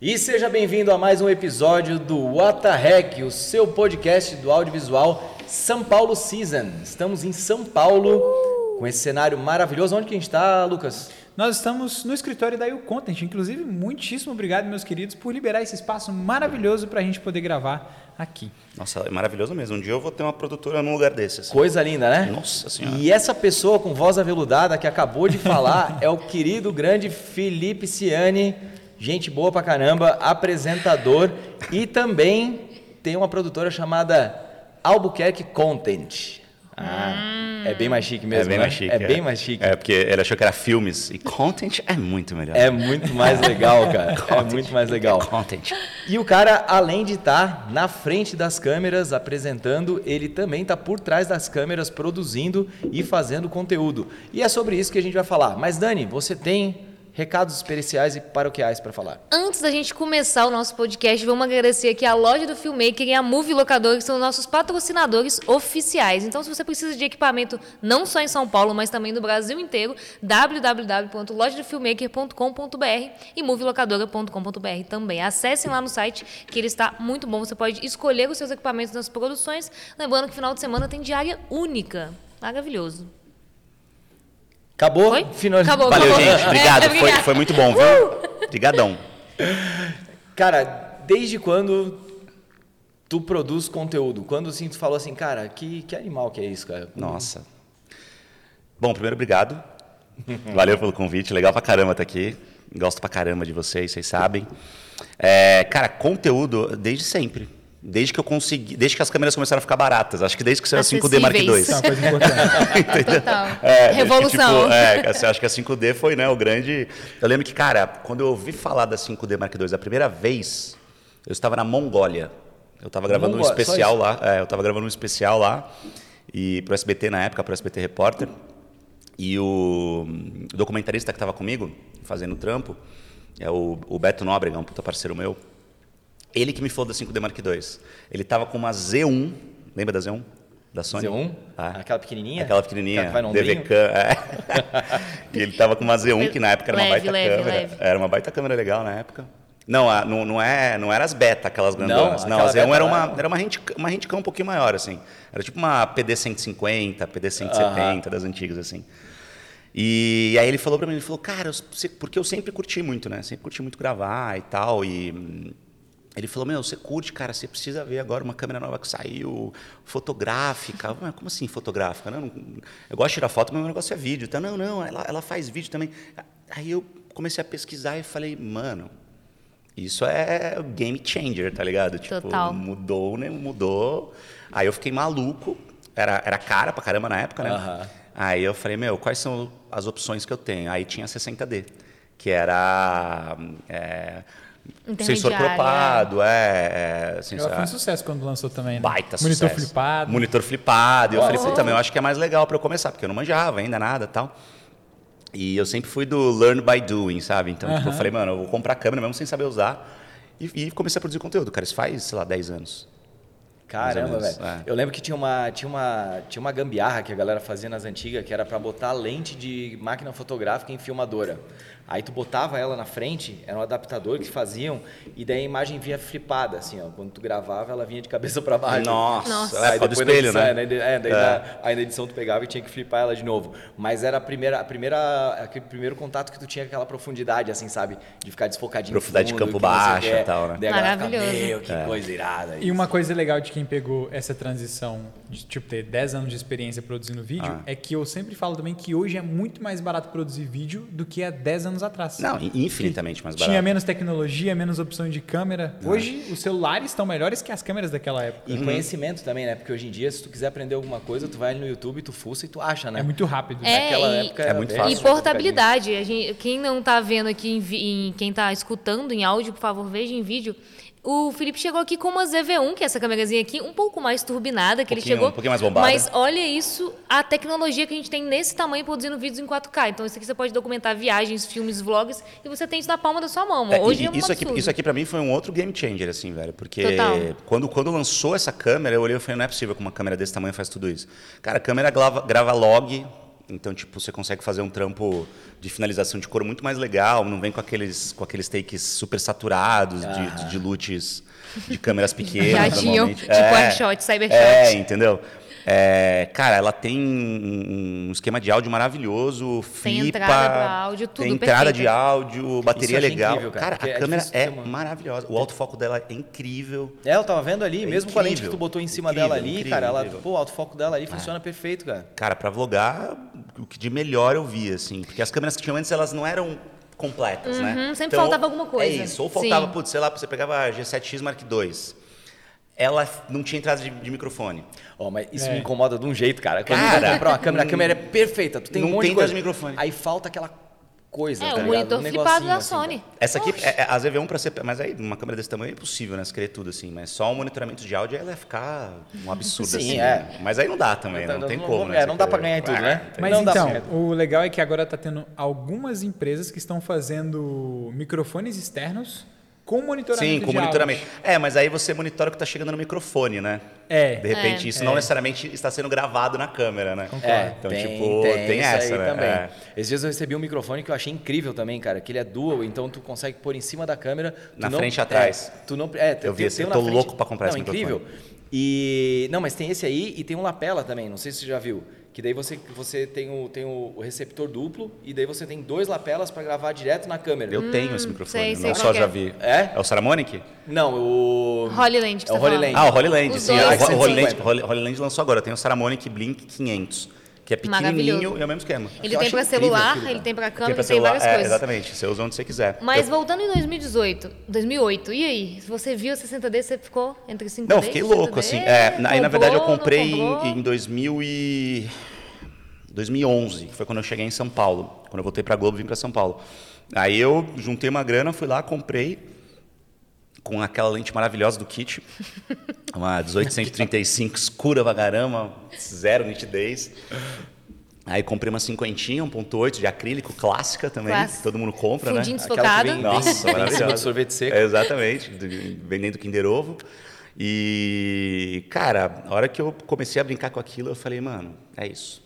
E seja bem-vindo a mais um episódio do What the Heck, o seu podcast do audiovisual São Paulo Season. Estamos em São Paulo com esse cenário maravilhoso. Onde que a gente está, Lucas? Nós estamos no escritório da You Content. Inclusive, muitíssimo obrigado, meus queridos, por liberar esse espaço maravilhoso para a gente poder gravar aqui. Nossa, é maravilhoso mesmo. Um dia eu vou ter uma produtora num lugar desse. assim. Coisa linda, né? Nossa Senhora. E essa pessoa com voz aveludada que acabou de falar é o querido grande Felipe Ciani, gente boa pra caramba, apresentador e também tem uma produtora chamada Albuquerque Content. Ah, é bem mais chique mesmo, é bem né? mais chique. É bem mais chique. É, porque ele achou que era filmes. E content é muito melhor. É muito mais legal, cara. é muito mais legal. Content. E o cara, além de estar na frente das câmeras apresentando, ele também está por trás das câmeras produzindo e fazendo conteúdo. E é sobre isso que a gente vai falar. Mas Dani, você tem recados especiais e paroquiais para falar? Antes da gente começar o nosso podcast, vamos agradecer aqui a loja do Filmmaker e a Movie Locador, que são nossos patrocinadores oficiais. Então, se você precisa de equipamento não só em São Paulo, mas também no Brasil inteiro, www.lojadofilmmaker.com.br e movielocadora.com.br também. Acessem lá no site, que ele está muito bom. Você pode escolher os seus equipamentos nas produções. Lembrando que final de semana tem diária única. Maravilhoso. Acabou? Foi? Final- Acabou, Valeu, acabou. gente. Obrigado. É, foi, foi muito bom, viu? Obrigadão. Cara, desde quando tu produz conteúdo? Quando assim, tu falou assim, cara, que, que animal que é isso, cara? Nossa. Bom, primeiro, obrigado. Valeu pelo convite. Legal pra caramba estar aqui. Gosto pra caramba de vocês, vocês sabem. É, cara, conteúdo desde sempre. Desde que eu consegui. Desde que as câmeras começaram a ficar baratas. Acho que desde que saiu a 5D Mark II. Isso é uma coisa importante. Total. É, acho que, Revolução. tipo, é, assim, acho que a 5D foi né, o grande. Eu lembro que, cara, quando eu ouvi falar da 5D Mark II a primeira vez, eu estava na Mongólia. Eu estava gravando um Mongólia, especial lá. É, eu estava gravando um especial lá. E pro SBT na época, pro SBT Repórter. E o documentarista que estava comigo, fazendo o trampo, é o, o Beto Nóbrega, um puta parceiro meu. Ele que me falou da 5D Mark II. Ele tava com uma Z1, lembra da Z1? Da Sony? Z1? Ah. Aquela pequenininha? Aquela pequenininha, Aquela que vai? DVCam, é. e ele tava com uma Z1, que na época era uma Leve, baita leve, câmera. leve. Era uma baita câmera legal na época. Não, a- não, não, é, não era as beta, aquelas grandonas. Não, aquela a Z1 beta era uma, não. era uma, hand, uma handcam um pouquinho maior, assim. Era tipo uma PD-150, PD-170 das antigas, assim. E aí ele falou pra mim, ele falou, cara, eu porque eu sempre curti muito, né? Sempre curti muito gravar e tal, e... Ele falou, meu, você curte, cara, você precisa ver agora uma câmera nova que saiu, fotográfica. Mas como assim fotográfica? Não, não- eu gosto de tirar foto, mas meu negócio é vídeo. Então, não, não, ela, ela faz vídeo também. Aí eu comecei a pesquisar e falei, mano, isso é game changer, tá ligado? Tipo, Total. mudou, né? Mudou. Aí eu fiquei maluco. Era, era cara pra caramba na época, né? Aí eu falei, meu, quais são as opções que eu tenho? Aí tinha 60D, que era é, sensor propado, é, é sensor, Ela foi um sucesso quando lançou também, né? baita Monitor sucesso. flipado. Monitor flipado. E eu falei, puta, meu, eu acho que é mais legal pra eu começar, porque eu não manjava ainda nada e tal. E eu sempre fui do learn by doing, sabe? Então, tipo, eu falei, mano, eu vou comprar câmera mesmo sem saber usar. E, e comecei a produzir conteúdo, cara. Isso faz, sei lá, 10 anos. Caramba, velho. é. Eu lembro que tinha uma, tinha, uma, tinha uma gambiarra que a galera fazia nas antigas, que era pra botar lente de máquina fotográfica em filmadora. Aí tu botava ela na frente, era um adaptador que faziam, e daí a imagem vinha flipada, assim, ó. Quando tu gravava, ela vinha de cabeça pra baixo. Nossa, Nossa. é a época do depois espelho, edição, né? é, é, daí É. na- aí na edição tu pegava e tinha que flipar ela de novo. Mas era a primeira, a primeira, aquele primeiro contato que tu tinha com aquela profundidade, assim, sabe? De ficar desfocadinho. Profundidade de fundo, campo que não sei o baixo que é. e tal, né? Maravilhoso. Meu, que coisa irada. E uma coisa legal de quem pegou essa transição de tipo, ter 10 anos de experiência produzindo vídeo Ah. é que eu sempre falo também que hoje é muito mais barato produzir vídeo do que há 10 anos atrás. Não, infinitamente mais barato. Tinha menos tecnologia, menos opção de câmera. Hoje os celulares estão melhores que as câmeras daquela época. E conhecimento também, né? Porque hoje em dia, se tu quiser aprender alguma coisa, tu vai no YouTube, tu fuça e tu acha, né? É muito rápido. É, Naquela e- época É muito fácil. E portabilidade. A gente- quem não está vendo aqui, em, em- quem está escutando em áudio, por favor, veja em vídeo. O Felipe chegou aqui com uma ZV1, que é essa câmerazinha aqui, um pouco mais turbinada, que ele Pouquinho- chegou. um pouquinho mais bombada. Mas olha isso, a tecnologia que a gente tem nesse tamanho produzindo vídeos em 4K. Então, isso aqui você pode documentar viagens, filmes, vlogs, e você tem isso na palma da sua mão. É, Hoje e- é um isso, aqui, isso aqui pra mim foi um outro game changer, assim, velho. Porque Total. quando, quando lançou essa câmera, eu olhei e falei, não é possível que uma câmera desse tamanho faz tudo isso. Cara, a câmera grava, grava log Então, tipo, você consegue fazer um trampo de finalização de cor muito mais legal, não vem com aqueles, com aqueles takes super saturados de, de, de lutes de câmeras pequenas. Já tinham, tipo Artshot, Cybershot. É, entendeu? É, cara, ela tem um esquema de áudio maravilhoso, Tem flipa, entrada áudio, tudo tem entrada perfeito. de áudio, bateria achei legal. incrível, cara, cara, a é câmera é uma- maravilhosa. O autofoco dela é incrível. É, eu tava vendo ali, É mesmo com a lente que incrível, tu botou em cima incrível, dela ali, incrível, cara, ela, incrível. pô, o autofoco dela ali funciona perfeito, cara. Cara, pra vlogar, o que de melhor eu vi, assim. Porque as câmeras que tinham antes, elas não eram completas, né? Uhum, sempre faltava alguma coisa. É isso. Ou faltava, Sim. putz, sei lá, você pegava a G7X Mark II. Ela não tinha entrada de, de microfone. Ó, mas isso É. me incomoda de um jeito, cara. Quando Cara, comprar uma câmera, a câmera é perfeita, tu tem não um monte tem de coisa. entrada de microfone. Aí falta aquela coisa, É, tá o monitor Um flipado da assim, Sony. Essa aqui, é, é, a ZV1 para ser. Mas aí, numa câmera desse tamanho é impossível, né? Você querer tudo assim. Mas só o monitoramento de áudio ela ia ficar um absurdo Sim, assim. é. Mas aí não dá também, né? não, tem como. né? É, não dá pra querer- ganhar em tudo, Ah, né? Mas não dá então, pra- o legal é que agora está tendo algumas empresas que estão fazendo microfones externos com monitoramento Sim, com de monitoramento. áudio. É, mas aí você monitora o que está chegando no microfone, né? É. De repente, É. isso É. não necessariamente está sendo gravado na câmera, né? É, Então, tem, tipo, tem, tem, isso essa, aí né? também. É. Esses dias eu recebi um microfone que eu achei incrível também, cara, que ele é dual, então tu consegue pôr em cima da câmera. tu Na não- frente e atrás. É, tu não, é, Eu vi tem- esse, um eu tô frente. louco pra comprar não, esse incrível. E não, mas tem esse aí e tem um lapela também, não sei se você já viu, que daí você você tem o tem o, receptor duplo e daí você tem dois lapelas para gravar direto na câmera. Eu tenho esse microfone, sei, sei não só que já é. vi. É? É o Saramonic? Não, o Holy Land que É o Holy. Land. Ah, o Holy Land, sim. O Ho- Holy, 150. Land, Holy, Holy Land lançou agora, tem o Saramonic Blink 500, que é pequenininho e é o mesmo esquema. Ele Eu tem incrível celular, aquilo, ele tem Tem câmera, pra ele tem celular, várias é, coisas. Exatamente, você usa onde você quiser. Mas Eu- voltando em 2018, 2008, e aí? Se você viu a 60D, você ficou entre 5D Não, fiquei louco, 60D? assim. É, na- aí, na verdade, eu Comprou, comprei em, comprou? em 2000 e... 2011, que foi quando eu cheguei em São Paulo. Quando eu voltei pra Globo, vim pra São Paulo. Aí eu juntei uma grana, fui lá, comprei com aquela lente maravilhosa do kit, uma 1835 escura pra caramba, zero nitidez. Aí comprei uma cinquentinha, 1.8 de acrílico, clássica também, que todo mundo compra, Fundinho né? Aquela que desfocado. vem- Nossa, maravilhosa. de sorvete seco. É, exatamente, do- vendendo Kinder Ovo. E, cara, a hora que eu comecei a brincar com aquilo, eu falei, mano, é isso.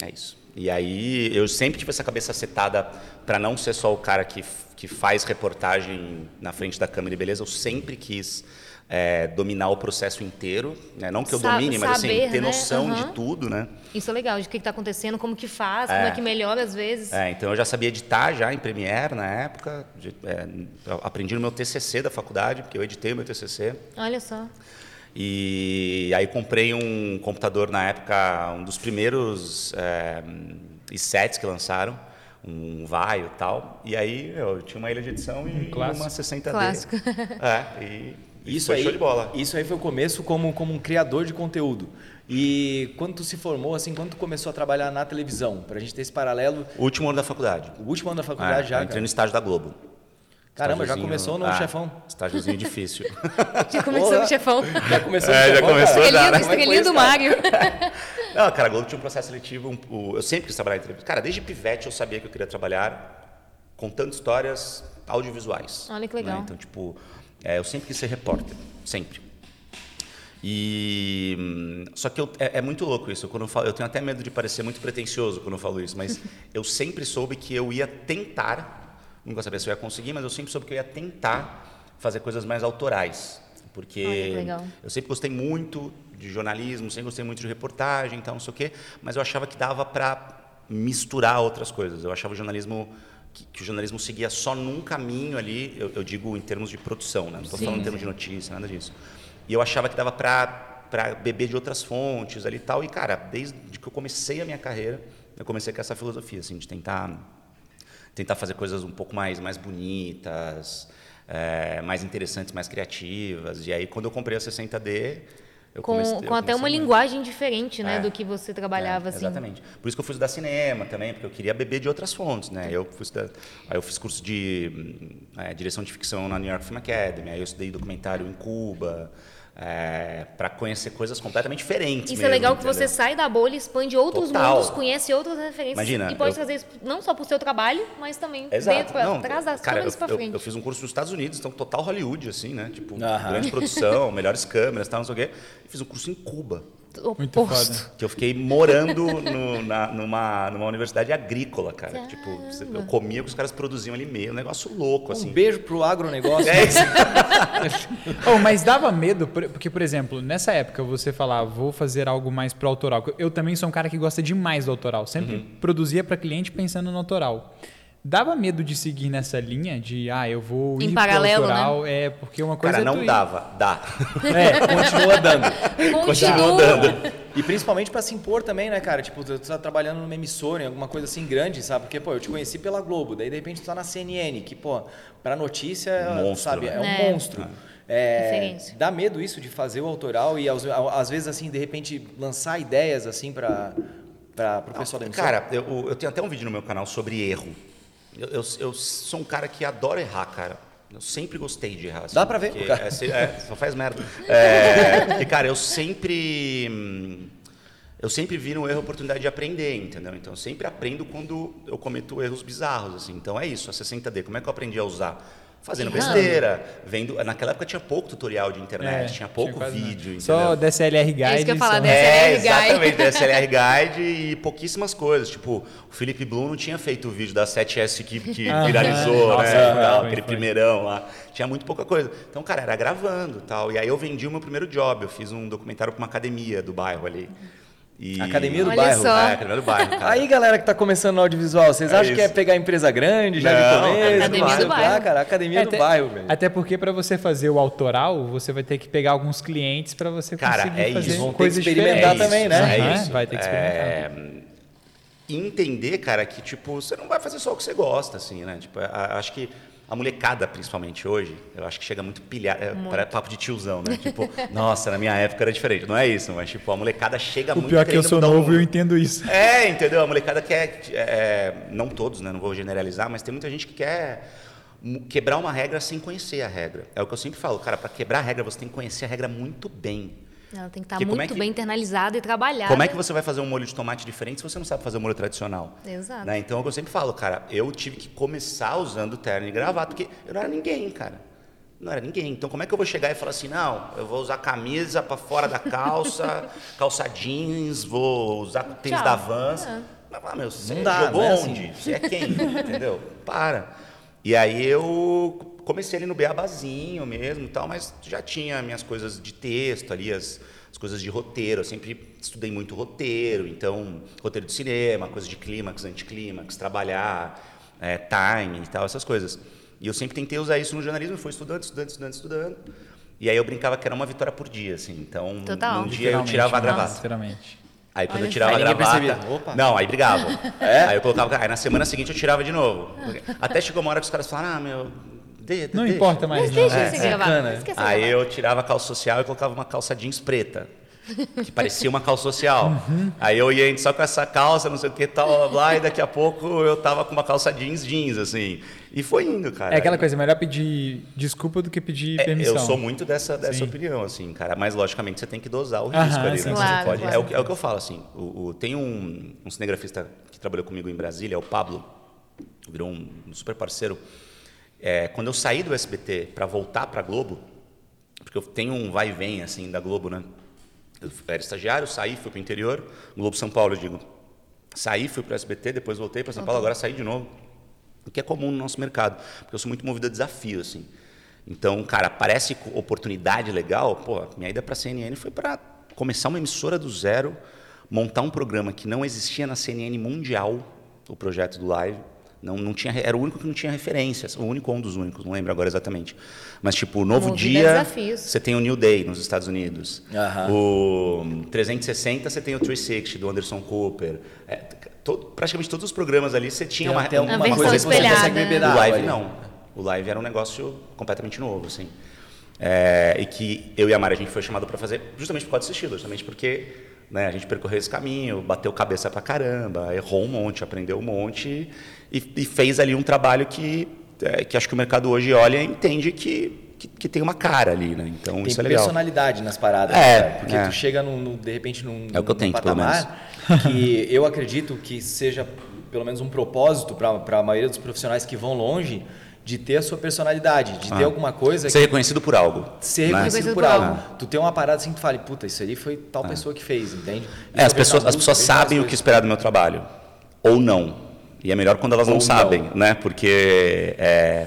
É isso. E aí, eu sempre tive essa cabeça setada para não ser só o cara que, que faz reportagem na frente da câmera e beleza. Eu sempre quis é, dominar o processo inteiro. Né? Não que eu Sa- domine, mas assim, ter né? noção Aham. de tudo, né? Isso é legal, de o que está acontecendo, como que faz, como é que melhora às vezes. É, então eu já sabia editar já em Premiere na época. de- é, aprendi no meu TCC da faculdade, porque eu editei o meu TCC. Olha só. E aí comprei um computador na época, um dos primeiros é, i7s que lançaram, um Vaio e tal. E aí eu tinha uma ilha de edição e clássico. uma 60D. Clássico. É, e, e Isso foi aí, show de bola. isso aí foi o começo como, como um criador de conteúdo. E quando tu se formou, assim, quando tu começou a trabalhar na televisão, pra gente ter esse paralelo, O último ano da faculdade. o último ano da faculdade É, já, eu entrei cara. no estágio da Globo. Caramba, já começou no ah, chefão. Estágiozinho difícil. Já começou Porra. no chefão. Já começou É, no já chefão, começou cara? já, Estrelinha, né? É do? Mário. Não, cara, a Globo tinha um processo seletivo. um- o- eu sempre quis trabalhar em televisão. Cara, desde pivete eu sabia que eu queria trabalhar contando histórias audiovisuais. Olha que legal. né? Então, tipo, é, eu sempre quis ser repórter. Sempre. E. hum, Só que eu- é, é muito louco isso. Quando eu, falo, eu tenho até medo de parecer muito pretencioso quando eu falo isso, mas eu sempre soube que eu ia tentar, nunca sabia se eu ia conseguir, mas eu sempre soube que eu ia tentar fazer coisas mais autorais. Porque Olha eu sempre gostei muito de jornalismo, sempre gostei muito de reportagem, então não sei o quê, mas eu achava que dava para misturar outras coisas. Eu achava o jornalismo que, que o jornalismo seguia só num caminho ali, eu, eu digo em termos de produção, né? não estou falando em termos de notícia, nada disso. E eu achava que dava para beber de outras fontes ali e tal. E cara, desde que eu comecei a minha carreira, eu comecei com essa filosofia assim de tentar tentar fazer coisas um pouco mais mais bonitas, é, mais interessantes, mais criativas. E aí quando eu comprei a 60D, eu Com, comecei, com até uma muito. linguagem diferente, né, É. do que você trabalhava, É, assim. Exatamente. Por isso que eu fui estudar cinema também, porque eu queria beber de outras fontes, né? Eu fui estudar, aí eu fiz curso de hum, é, direção de ficção na New York Film Academy, aí eu estudei documentário em Cuba, para conhecer coisas completamente diferentes. Isso é mesmo, legal que você sai da bolha, expande outros Total. mundos, conhece outras referências. Imagina, e pode eu- trazer isso não só para o seu trabalho, mas também Exato. dentro, pra Não, cara, câmeras eu, para eu- frente. eu fiz um curso nos Estados Unidos, então total Hollywood, assim, né? Tipo, Aham. grande produção, melhores câmeras, tal, não sei o quê. E fiz um curso em Cuba. Muito oposto. foda. Que eu fiquei morando no- na- numa, numa universidade agrícola, cara. Tipo, eu comia que os caras produziam ali meio. Um negócio louco, Um assim. beijo pro agronegócio. É isso. Oh, mas dava medo, por- porque, por exemplo, nessa época você falar, vou fazer algo mais pro autoral. Eu também sou um cara que gosta demais do autoral. Sempre Uhum. produzia para cliente pensando no autoral. Dava medo de seguir nessa linha de, ah, eu vou Em ir paralelo, pro autoral, é porque uma coisa Cara, é não ir- dava. Dá. É, Continua dando. Continua. E principalmente pra se impor também, né, cara? Tipo, tu tá trabalhando numa emissora, em alguma coisa assim grande, sabe? Porque, pô, eu te conheci pela Globo, daí de repente tu tá na CNN, que, pô, pra notícia, Monstro, sabe, né? é um É. monstro. É, Referência. dá medo isso de fazer o autoral e às, às vezes, assim, de repente, lançar ideias, assim, pra, pra, pro pessoal da emissora? Cara, eu, eu tenho até um vídeo no meu canal sobre erro. Eu, eu, eu sou um cara que adora errar, cara. Eu sempre gostei de errar. assim, Dá pra ver, cara. É, é, só faz merda. É, porque, cara, eu sempre. hum, Eu sempre vi no erro a oportunidade de aprender, entendeu? Então, eu sempre aprendo quando eu cometo erros bizarros, assim. Então, é isso, a 60D. Como é que eu aprendi a usar? Fazendo Errando. besteira, vendo... Naquela época tinha pouco tutorial de internet, É, tinha pouco nada. vídeo, Só? DSLR Guide. É isso que eu ia falar, só- DSLR É, Guide. exatamente, DSLR Guide e pouquíssimas coisas. Tipo, o Felipe Blum não tinha feito o vídeo da 7S que, que Ah, viralizou, nossa, né? foi, tal, foi, aquele foi. primeirão lá. Tinha muito pouca coisa. Então, cara, era gravando tal. E aí eu vendi o meu primeiro job. Eu fiz um documentário para uma academia do bairro ali. E... Academia do Olha bairro. só. É, academia do bairro, cara. Aí, galera que tá começando no audiovisual, vocês É acham que é isso. pegar empresa grande já de Não, começo? Academia do bairro. lá, cara, academia É, do até- bairro, velho. Até porque para você fazer o autoral, você vai ter que pegar alguns clientes para você Cara, conseguir é fazer isso. Vão ter que coisas experimentar diferentes. também, né? É isso. Vai ter que experimentar. É, e entender, cara, que tipo, você não vai fazer só o que você gosta, assim, né? Tipo, acho que a molecada, principalmente hoje, eu acho que chega muito pilhada, é, parece papo de tiozão, né? Tipo, nossa, na minha época era diferente. Não é isso, mas tipo, a molecada chega O muito pior é que eu sou o novo e eu entendo isso. É, entendeu? A molecada quer, é, não todos, né? Não vou generalizar, mas tem muita gente que quer quebrar uma regra sem conhecer a regra. É o que eu sempre falo, cara, para quebrar a regra você tem que conhecer a regra muito bem. Ela tem que estar Porque como muito é que- bem internalizada e trabalhada. Como é que você vai fazer um molho de tomate diferente se você não sabe fazer um molho tradicional? Exato. Né? Então é o que eu sempre falo, cara, eu tive que começar usando terno e gravata, porque eu não era ninguém, cara. Não era ninguém. Então como é que eu vou chegar e falar assim, não, eu vou usar camisa para fora da calça, calça jeans, vou usar tênis Tchau. da Vans. É. Mas, ah, meu, você Não dá, jogou não é onde? assim. Você é quem? Entendeu? Para. E aí eu comecei ali no beabazinho mesmo e tal, mas já tinha minhas coisas de texto ali, as, as coisas de roteiro. Eu sempre estudei muito roteiro, então, roteiro de cinema, coisa de clímax, anticlímax, trabalhar, é, time e tal, essas coisas. E eu sempre tentei usar isso no jornalismo, fui estudando, estudando, estudando, estudando. E aí eu brincava que era uma vitória por dia, assim. Então, Total. num dia eu tirava a gravata. Literalmente. Aí quando Olha eu tirava a gravata. Opa. Não, aí brigavam. Aí eu colocava. Aí na semana seguinte eu tirava de novo. Até chegou uma hora que os caras falaram, ah, meu. De- de- Não deixa. importa mais, Mas deixa É. você gravar. Aí gravar. eu tirava a calça social e colocava uma calça jeans preta. Que parecia uma calça social. Aí eu ia indo só com essa calça, não sei o que, tal, blá, blá, e daqui a pouco eu tava com uma calça jeans, jeans, assim. E foi indo, cara. É aquela coisa, melhor pedir desculpa do que pedir É, permissão. eu sou muito dessa, dessa Sim. opinião, assim, cara. Mas, logicamente, você tem que dosar o Aham, risco ali, sim, né? claro, pode, claro. é, o, que- é o que eu falo, assim. O, o- tem um, um cinegrafista que trabalhou comigo em Brasília, é o Pablo, virou um, um super parceiro. É, quando eu saí do SBT para voltar para Globo, porque eu tenho um vai e vem, assim, da Globo, né? Eu era estagiário, saí, fui para o interior, Globo São Paulo, eu digo. Saí, fui para o SBT, depois voltei para São Paulo, agora saí de novo. O que é comum no nosso mercado, porque eu sou muito movido a desafio, assim. Então, cara, parece oportunidade legal. Pô, minha ida para a CNN foi para começar uma emissora do zero, montar um programa que não existia na CNN mundial, o projeto do Live. Não, não tinha, era o único que não tinha referências, o único ou um dos únicos, não lembro agora exatamente. Mas, tipo, o Novo Movida Dia, desafios. você tem o New Day nos Estados Unidos. O 360, você tem o 360 do Anderson Cooper. É, todo- praticamente todos os programas ali, você tinha uma, uma uma coisa que você consegue beber da o live não. O live era um negócio completamente novo, assim. É, e que eu e a Mari, a gente foi chamado para fazer justamente por causa desse estilo, justamente porque né, a gente percorreu esse caminho, bateu cabeça pra caramba, errou um monte, aprendeu um monte e, e fez ali um trabalho que, é, que acho que o mercado hoje olha e entende que, que, que tem uma cara ali, né? Então Tem isso é legal. personalidade nas paradas, É, cara, porque é. tu chega num, num- de repente num, É o que eu num tento, pelo patamar que eu acredito que seja pelo menos um propósito para a maioria dos profissionais que vão longe de ter a sua personalidade, de ter alguma coisa Ser reconhecido por algo. ser né? reconhecido Reconhecido por por algo. algo. Tu tem uma parada assim que tu fala, puta, isso aí foi tal pessoa que fez, entende? É, as vejo pessoas, as pessoas sabem o que esperar do meu trabalho. Ou não. E é melhor quando elas não Ou sabem, não. né? Porque é,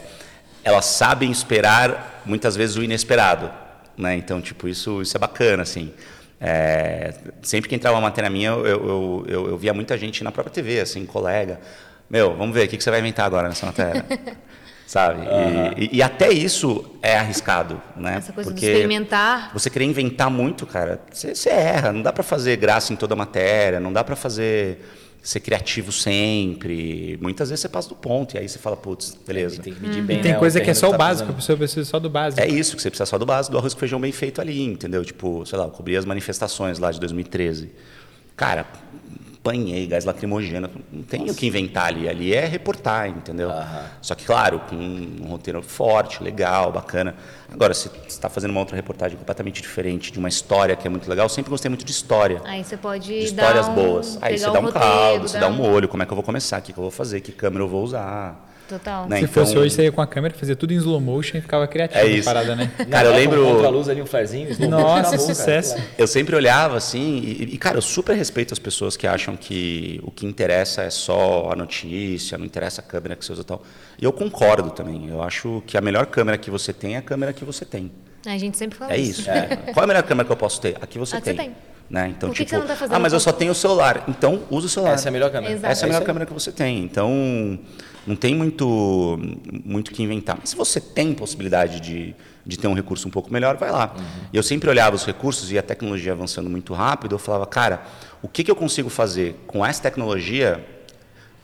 elas sabem esperar, muitas vezes, o inesperado. Né? Então, tipo, isso, isso é bacana, assim. É, sempre que entrava uma matéria minha, eu, eu, eu, eu via muita gente na própria TV, assim, colega. Meu, vamos ver, o que, que você vai inventar agora nessa matéria? Sabe? E- E, e até isso é arriscado, né? Essa coisa Porque de experimentar. você querer inventar muito, cara, você, você erra. Não dá pra fazer graça em toda a matéria, não dá pra fazer ser criativo sempre. Muitas vezes você passa do ponto e aí você fala, putz, beleza. Tem que medir bem, E tem né, coisa que é só o tá básico, a pessoa precisa só do básico. É isso que você precisa só do básico, do arroz com feijão bem feito ali, entendeu? Tipo, sei lá, eu cobri as manifestações lá de 2013. Cara, apanhei gás lacrimogêneo, não tem o que inventar ali, ali é reportar, entendeu? Só que, claro, com um roteiro forte, legal, bacana. Agora, se você está fazendo uma outra reportagem completamente diferente, de uma história que é muito legal, eu sempre gostei muito de história. Aí você pode De dar histórias um, boas. Aí você dá um roteiro, caldo, você dar dá um olho, como é que eu vou começar, o que, que eu vou fazer, que câmera eu vou usar. Total. Né? Se Então- fosse hoje, você ia com a câmera, fazia tudo em slow motion e ficava criativo É a isso. parada, né? Cara, eu lembro- com Contra-luz ali, um flarezinho. Nossa, acabou, cara. sucesso. Eu sempre olhava assim, e, e, cara, eu super respeito as pessoas que acham que o que interessa é só a notícia, não interessa a câmera que você usa e tal. E eu concordo também. Eu acho que a melhor câmera que você tem é a câmera que você tem. A gente sempre fala É isso. Qual é a melhor câmera que eu posso ter? A que você A que tem. você tem. Né? Então, Por que tipo, que você não tá fazendo ah, mas eu só tenho o celular. Então, usa o celular. Essa é a melhor câmera. Exato. Essa é a melhor isso aí. câmera que você tem. Então, não tem muito muito que inventar. Mas se você tem possibilidade de, de ter um recurso um pouco melhor, vai lá. E eu sempre olhava os recursos e a tecnologia avançando muito rápido, eu falava, cara, o que, que eu consigo fazer com essa tecnologia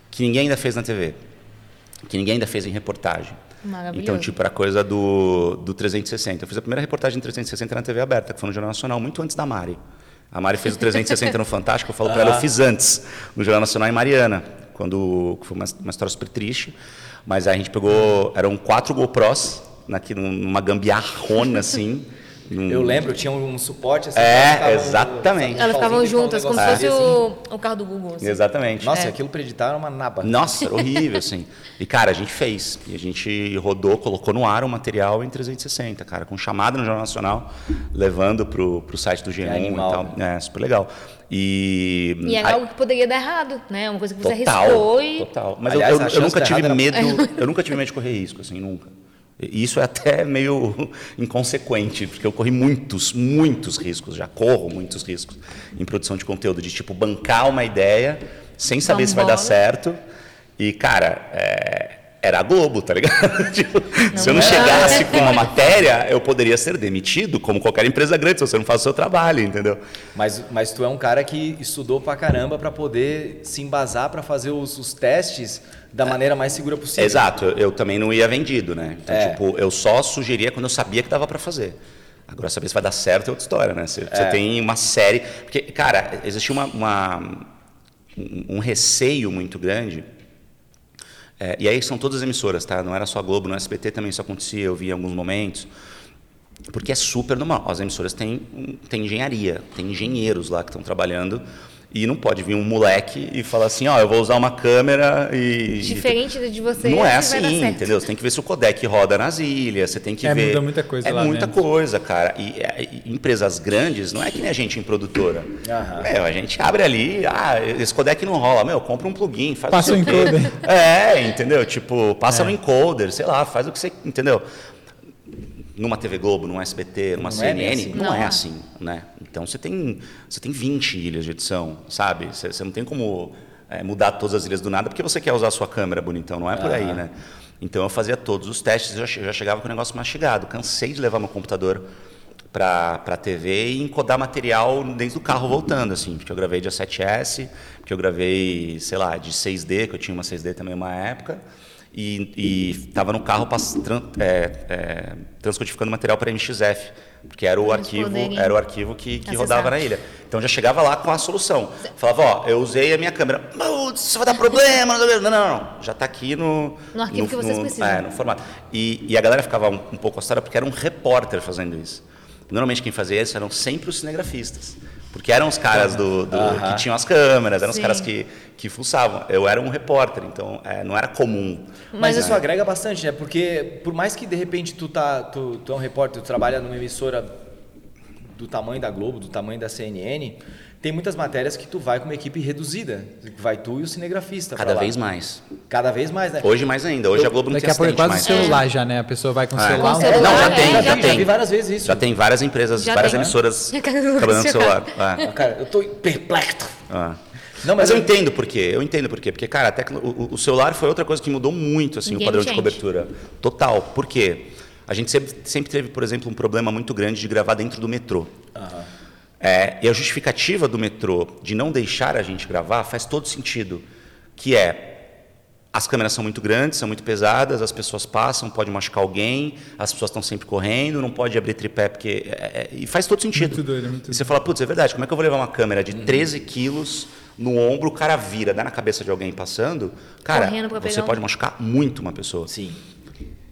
que ninguém ainda fez na TV? Que ninguém ainda fez em reportagem? Então, tipo, era coisa do, do 360. Eu fiz a primeira reportagem em 360 na TV aberta, que foi no Jornal Nacional, muito antes da Mari. A Mari fez o 360 no Fantástico, eu falo pra ela, eu fiz antes, no Jornal Nacional em Mariana, quando foi uma, uma história super triste. Mas aí a gente pegou, eram quatro GoPros, naqui, numa gambiarrona, assim. num- Eu lembro, tinha um suporte assim. É, exatamente. Elas ficavam pauzinho, juntas, um como se fosse assim. o, o carro do Google. assim. Exatamente. Nossa, É. aquilo pra editar era uma naba. Nossa, era horrível, assim. E, cara, a gente fez. E a gente rodou, colocou no ar o material em 360, cara, com chamada no Jornal Nacional, levando pro, pro site do G1 animal, e tal. É, super legal. E. E era aí- algo que poderia dar errado, né? Uma coisa que você total, arriscou e. total. Mas Aliás, eu, eu, eu nunca tive errado medo, eu nunca tive medo de correr risco, assim, nunca. E Isso é até meio inconsequente, porque eu corri muitos, muitos riscos, já corro muitos riscos em produção de conteúdo, de tipo bancar uma ideia sem saber se vai dar certo. E, cara, é, era a Globo, tá ligado? Tipo, se eu não é. chegasse com uma matéria, eu poderia ser demitido, como qualquer empresa grande, se você não faz o seu trabalho, entendeu? Mas, mas tu é um cara que estudou pra caramba pra poder se embasar pra fazer os, os testes da maneira mais segura possível. Exato, eu, eu também não ia vendido, né? Então, É. tipo, eu só sugeria quando eu sabia que dava para fazer. Agora, saber se vai dar certo é outra história, né? Você, você É. tem uma série. Porque, cara, existia uma, uma- um, um receio muito grande. É, e aí são todas as emissoras, tá? Não era só a Globo, no SBT também isso acontecia, eu vi em alguns momentos. Porque é super normal. As emissoras têm, têm engenharia, tem engenheiros lá que estão trabalhando. E não pode vir um moleque e falar assim, ó, eu vou usar uma câmera e... Diferente de você. Não é vai dar assim, certo. entendeu? Você tem que ver se o codec roda nas ilhas, você tem que É, ver. muda muita coisa É lá muita dentro. coisa, cara. E, é, e empresas grandes não é que nem a gente em produtora. Aham. Meu, a gente abre ali, ah, esse codec não rola. Meu, compra um plugin, faz Passa o você encoder. É, entendeu? Tipo, passa no encoder, sei lá, faz o que você. Entendeu? Numa TV Globo, num SBT, numa Não é CNN, assim. não, Não é é. assim, né? Então você tem, você tem 20 ilhas de edição, sabe? Você, você não tem como é, mudar todas as ilhas do nada porque você quer usar a sua câmera bonitão, não é por aí, né? Então eu fazia todos os testes, eu já chegava com o negócio mastigado. Cansei de levar meu computador para a TV e encodar material dentro do carro voltando, assim, porque eu gravei de A7S, porque eu gravei, sei lá, de 6D, que eu tinha uma 6D também uma época, e estava no carro pass, tran, é, é, transcodificando material para MXF, porque era o arquivo, era o arquivo que, que rodava na ilha. Então já chegava lá com a solução. Falava, ó, eu usei a minha câmera. Isso vai dar problema. Não, não, não, não. Já está aqui no... No arquivo que vocês precisam. É, no formato. E, e a galera ficava um, um pouco assustada porque era um repórter fazendo isso. Normalmente quem fazia isso eram sempre os cinegrafistas. Porque eram os caras do, do- Aham. que tinham as câmeras, eram os Sim. caras que, que fuçavam. Eu era um repórter, então é, não era comum. Mas isso agrega bastante, né? Porque por mais que de repente tu tá, tu, tu é um repórter, tu trabalha numa emissora do tamanho da Globo, do tamanho da CNN, tem muitas matérias que tu vai com uma equipe reduzida. Vai tu e o cinegrafista. Cada vez mais. Cada vez mais, né? Hoje mais ainda. Hoje a Globo não Daqui tem a pouco é assistente quase mais. celular já, né? A pessoa vai com o É. celular. Com celular, Não, já é, tem, já já tem. Já tem. várias vezes isso. Já tem várias empresas, Já várias tem. emissoras Já trabalhando no celular. É. Ah, Cara, eu tô perplexo. Ah. Não, mas, mas eu eu- entendo por quê. Eu entendo por quê. Porque, cara, a tecno- o, o celular foi outra coisa que mudou muito assim, o padrão de change. cobertura. Total. Por quê? A gente sempre, sempre teve, por exemplo, um problema muito grande de gravar dentro do metrô. É, e a justificativa do metrô de não deixar a gente gravar faz todo sentido. Que é as câmeras são muito grandes, são muito pesadas, as pessoas passam, pode machucar alguém, as pessoas estão sempre correndo, não pode abrir tripé, porque. é- é- e faz todo sentido. Muito doido, muito e você fala, putz, é verdade, como é que eu vou levar uma câmera de 13 quilos no ombro, o cara vira, dá na cabeça de alguém passando? Cara, Correndo pra você pegar um- pode machucar muito uma pessoa. Sim.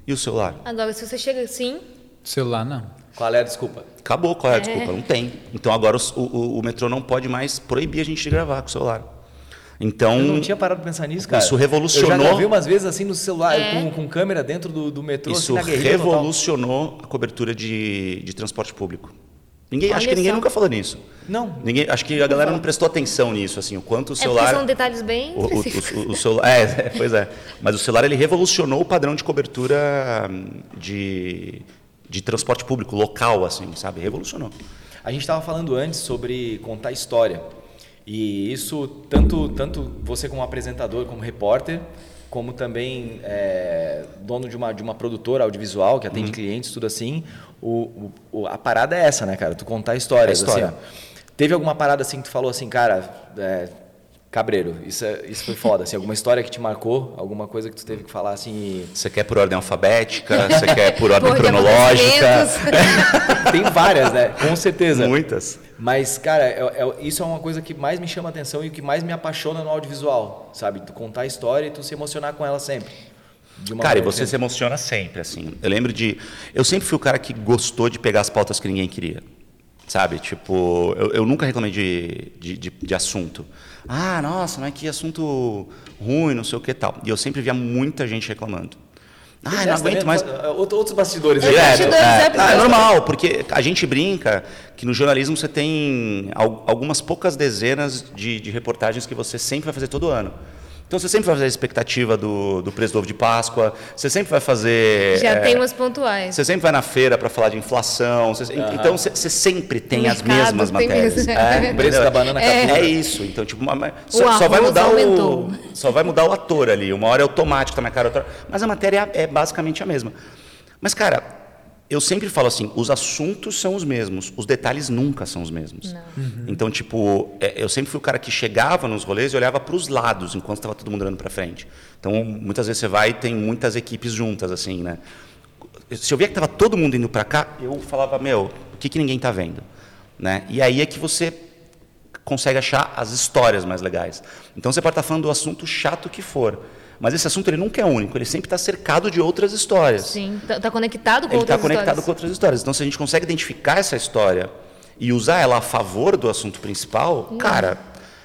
E o celular? Agora, se você chega assim, Celular, não. Qual é a desculpa? Acabou, qual é a É. desculpa? Não tem. Então agora o, o- o metrô não pode mais proibir a gente de gravar com o celular. Então. Eu não tinha parado pra pensar nisso, cara. Isso revolucionou- Eu já gravei umas vezes assim no celular, É. com, com câmera dentro do, do metrô, Isso assim, na guerrilha total. revolucionou a cobertura de, de transporte público. Ninguém, acho que ninguém nunca falou nisso. Não. Ninguém, acho que a galera não prestou atenção nisso, assim, o quanto o é celular. são detalhes bem o, o, o- o celular, é, é, pois é. Mas o celular ele revolucionou o padrão de cobertura hum, de, de transporte público local, assim, sabe? Revolucionou. A gente estava falando antes sobre contar história. E isso, tanto, tanto você como apresentador, como repórter, como também é, dono de uma, de uma produtora audiovisual que Uhum. atende clientes, tudo assim, o- o- a parada é essa, né, cara? Tu contar histórias. É história. Assim, ó. Teve alguma parada assim que tu falou assim, cara, é, cabreiro, isso, é- isso foi foda. Assim, alguma história que te marcou, alguma coisa que tu teve que falar assim. Você quer por ordem alfabética, você quer por ordem Por cronológica. Tem várias, né? Com certeza. Muitas. Mas, cara, é- é- isso é uma coisa que mais me chama a atenção e o que mais me apaixona no audiovisual, sabe? Tu contar a história e tu se emocionar com ela sempre. De uma Cara, e maneira você que- se emociona sempre, assim. Eu lembro de. Eu sempre fui o cara que gostou de pegar as pautas que ninguém queria. Sabe? Tipo, eu, eu nunca reclamei de, de, de, de assunto. Ah, nossa, mas que assunto ruim, não sei o que e tal. E eu sempre via muita gente reclamando. Ah, não aguento mais. é, Outro- Outros bastidores aí. É, Direto. bastidores, É, é, ah, é normal, porque a gente brinca que no jornalismo você tem al- algumas poucas dezenas de, de reportagens que você sempre vai fazer todo ano. Então você sempre vai fazer a expectativa do, do preço do ovo de Páscoa, você sempre vai fazer. Já é, tem umas pontuais. Você sempre vai na feira para falar de inflação. você- Então você, você sempre tem as mesmas tem matérias. É, O preço da banana É. É isso. Então, tipo, uma- só, só vai mudar aumentou. o. Só vai mudar o ator ali. Uma hora é o tomate que tá mais caro, outra hora- Mas a matéria é basicamente a mesma. Mas, cara, eu sempre falo assim: os assuntos são os mesmos, os detalhes nunca são os mesmos. Então, tipo, é, eu sempre fui o cara que chegava nos rolês e olhava para os lados enquanto estava todo mundo olhando para frente. Então, muitas vezes você vai e tem muitas equipes juntas, assim, né? Se eu via que estava todo mundo indo para cá, eu falava, meu, o que, que ninguém está vendo? Né? E aí é que você consegue achar as histórias mais legais. Então você pode estar falando do assunto chato que for, mas esse assunto ele nunca é único, ele sempre está cercado de outras histórias. Sim, tá, tá conectado com Ele está outras conectado histórias. com outras histórias. Então se a gente consegue identificar essa história e usar ela a favor do assunto principal, cara,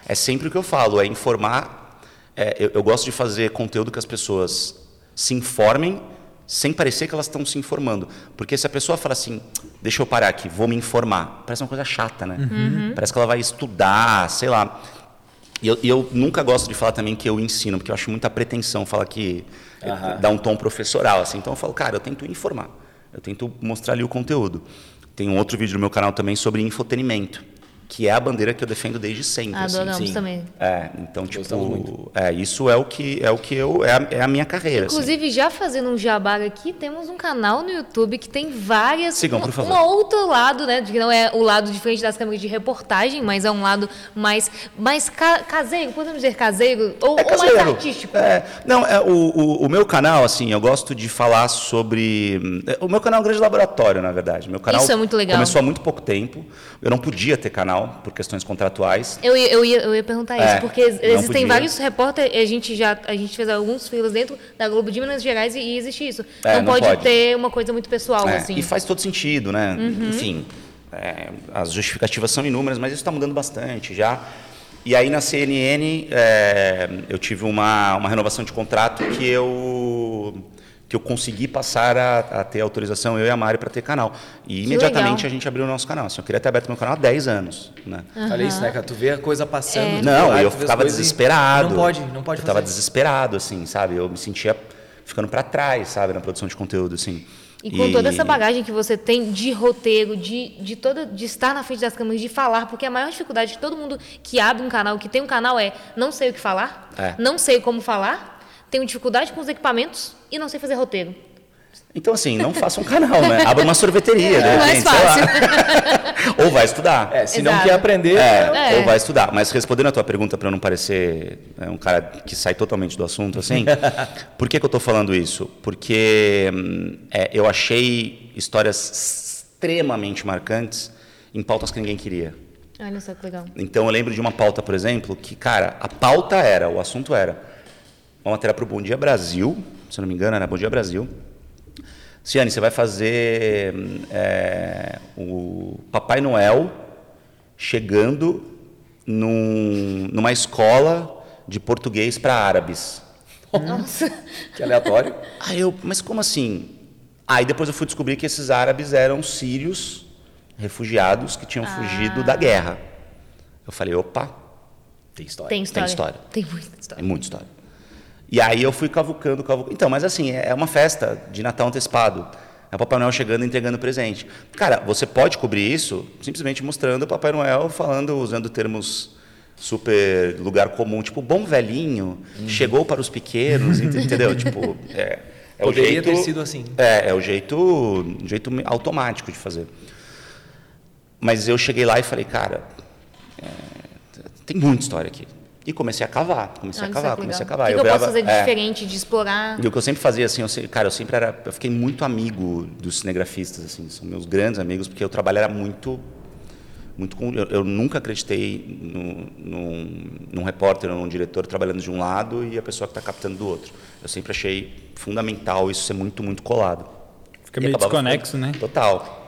é sempre o que eu falo, é informar. é, eu, eu gosto de fazer conteúdo que as pessoas se informem sem parecer que elas estão se informando. Porque se a pessoa fala assim, deixa eu parar aqui, vou me informar, parece uma coisa chata, né? Parece que ela vai estudar, sei lá. E eu, eu nunca gosto de falar também que eu ensino, porque eu acho muita pretensão falar que Aham. dá um tom professoral, assim. Então eu falo, cara, eu tento informar, eu tento mostrar ali o conteúdo. Tem um outro vídeo no meu canal também sobre infotenimento, que é a bandeira que eu defendo desde sempre. assim. Adoramos sim. também. É, então tipo, muito. é, isso é o que é o que eu é a, é a minha carreira. assim. Inclusive, já fazendo um jabá aqui, temos um canal no YouTube que tem várias. Sigam, por um, favor. um outro lado, né? Que não é o lado de frente das câmeras de reportagem, mas é um lado mais, mais ca- caseiro, podemos dizer caseiro? Ou, É ou mais caseiro. artístico. É, não, é, o, o, o meu canal, assim, eu gosto de falar sobre. é, O meu canal é um grande laboratório, na verdade. Meu canal Isso é muito legal. começou há muito pouco tempo. Eu não podia ter canal por questões contratuais. Eu, ia- eu, ia, eu ia perguntar É, isso, porque existem vários repórteres, a gente já a gente fez alguns filas dentro da Globo de Minas Gerais e, e existe isso. É, não, não pode, pode. ter uma coisa muito pessoal, É, assim. E faz todo sentido, né? Enfim. é, as justificativas são inúmeras, mas isso está mudando bastante já. E aí na CNN é, eu tive uma, uma renovação de contrato que eu que eu consegui passar a, a ter autorização, eu e a Mari, para ter canal. E imediatamente legal. a gente abriu o nosso canal. Assim, eu queria ter aberto meu canal há 10 anos. Né? Olha isso, né, cara? Tu vê a coisa passando. É. Não, eu ficava e desesperado. Não pode, não pode Eu estava desesperado, assim, sabe? Eu me sentia ficando para trás, sabe, na produção de conteúdo, assim. E com toda essa bagagem que você tem de roteiro, de, de, toda, de estar na frente das câmeras, de falar, porque a maior dificuldade de todo mundo que abre um canal, que tem um canal, é não sei o que falar, É. não sei como falar, tenho dificuldade com os equipamentos e não sei fazer roteiro. Então, assim, não faça um canal, né? Abra uma sorveteria, É mais repente, sei lá. Ou vai estudar. É, se não Exato. quer aprender, É, É. ou vai estudar. Mas respondendo a tua pergunta, para eu não parecer é, um cara que sai totalmente do assunto, assim, por que, que eu estou falando isso? Porque hum, é, eu achei histórias extremamente marcantes em pautas que ninguém queria. Olha só que legal. Então eu lembro de uma pauta, por exemplo, que, cara, a pauta era, o assunto era, uma matéria para o Bom Dia Brasil, se não me engano, era Bom Dia Brasil. Ciane, você vai fazer é, o Papai Noel chegando num- numa escola de português para árabes. Nossa. que aleatório. Aí eu, mas como assim? Aí depois eu fui descobrir que esses árabes eram sírios, refugiados que tinham fugido da guerra. Eu falei, opa, Tem história. Tem história. história. Tem muita é história. muita história. E aí eu fui cavucando, cavucando. Então, mas assim, é uma festa de Natal antecipado. É o Papai Noel chegando e entregando presente. Cara, você pode cobrir isso simplesmente mostrando o Papai Noel falando, usando termos super lugar comum, tipo, bom velhinho, chegou para os pequenos, ent- entendeu? tipo, é, é o Poderia jeito, ter sido assim. É, é o jeito, jeito automático de fazer. Mas eu cheguei lá e falei, cara, é, tem muita história aqui. E comecei a cavar, comecei a cavar, que comecei a cavar. O que, que eu, posso fazer de é, diferente, de explorar? e o que eu sempre fazia, assim, eu, cara, eu sempre era. Eu fiquei muito amigo dos cinegrafistas, assim, são meus grandes amigos, porque o trabalho era muito. muito com, eu, eu nunca acreditei no, num, num repórter ou num diretor trabalhando de um lado e a pessoa que está captando do outro. Eu sempre achei fundamental isso ser muito, muito colado. Fica meio desconexo, ficando- né? Total.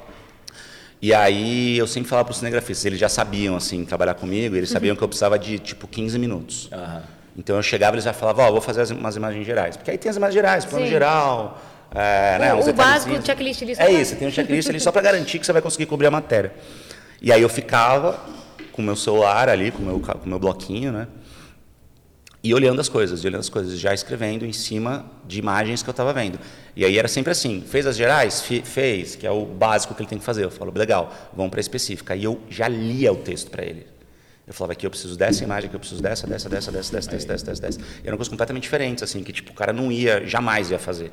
E aí eu sempre falava para os cinegrafistas, eles já sabiam assim trabalhar comigo, eles sabiam que eu precisava de tipo 15 minutos. Aham. Então eu chegava e eles já falavam, ó, vou fazer as- umas imagens gerais. Porque aí tem as imagens gerais, plano Sim. geral, é, né, O- uns o básico, detalhezinhos. o checklist ali É isso, tem um checklist ali só para garantir que você vai conseguir cobrir a matéria. E aí eu ficava com o meu celular ali, com o meu, com o meu bloquinho, né? E olhando as coisas, e olhando as coisas, já escrevendo em cima de imagens que eu estava vendo. E aí era sempre assim, fez as gerais? Fi- fez, que é o básico que ele tem que fazer. Eu falo, legal, vamos para a específica. E eu já lia o texto para ele. Eu falava aqui eu preciso dessa imagem, aqui eu preciso dessa, dessa, dessa, dessa, dessa, dessa, dessa, dessa, dessa. E eram coisas completamente diferentes, assim, que tipo, o cara não ia, jamais ia fazer.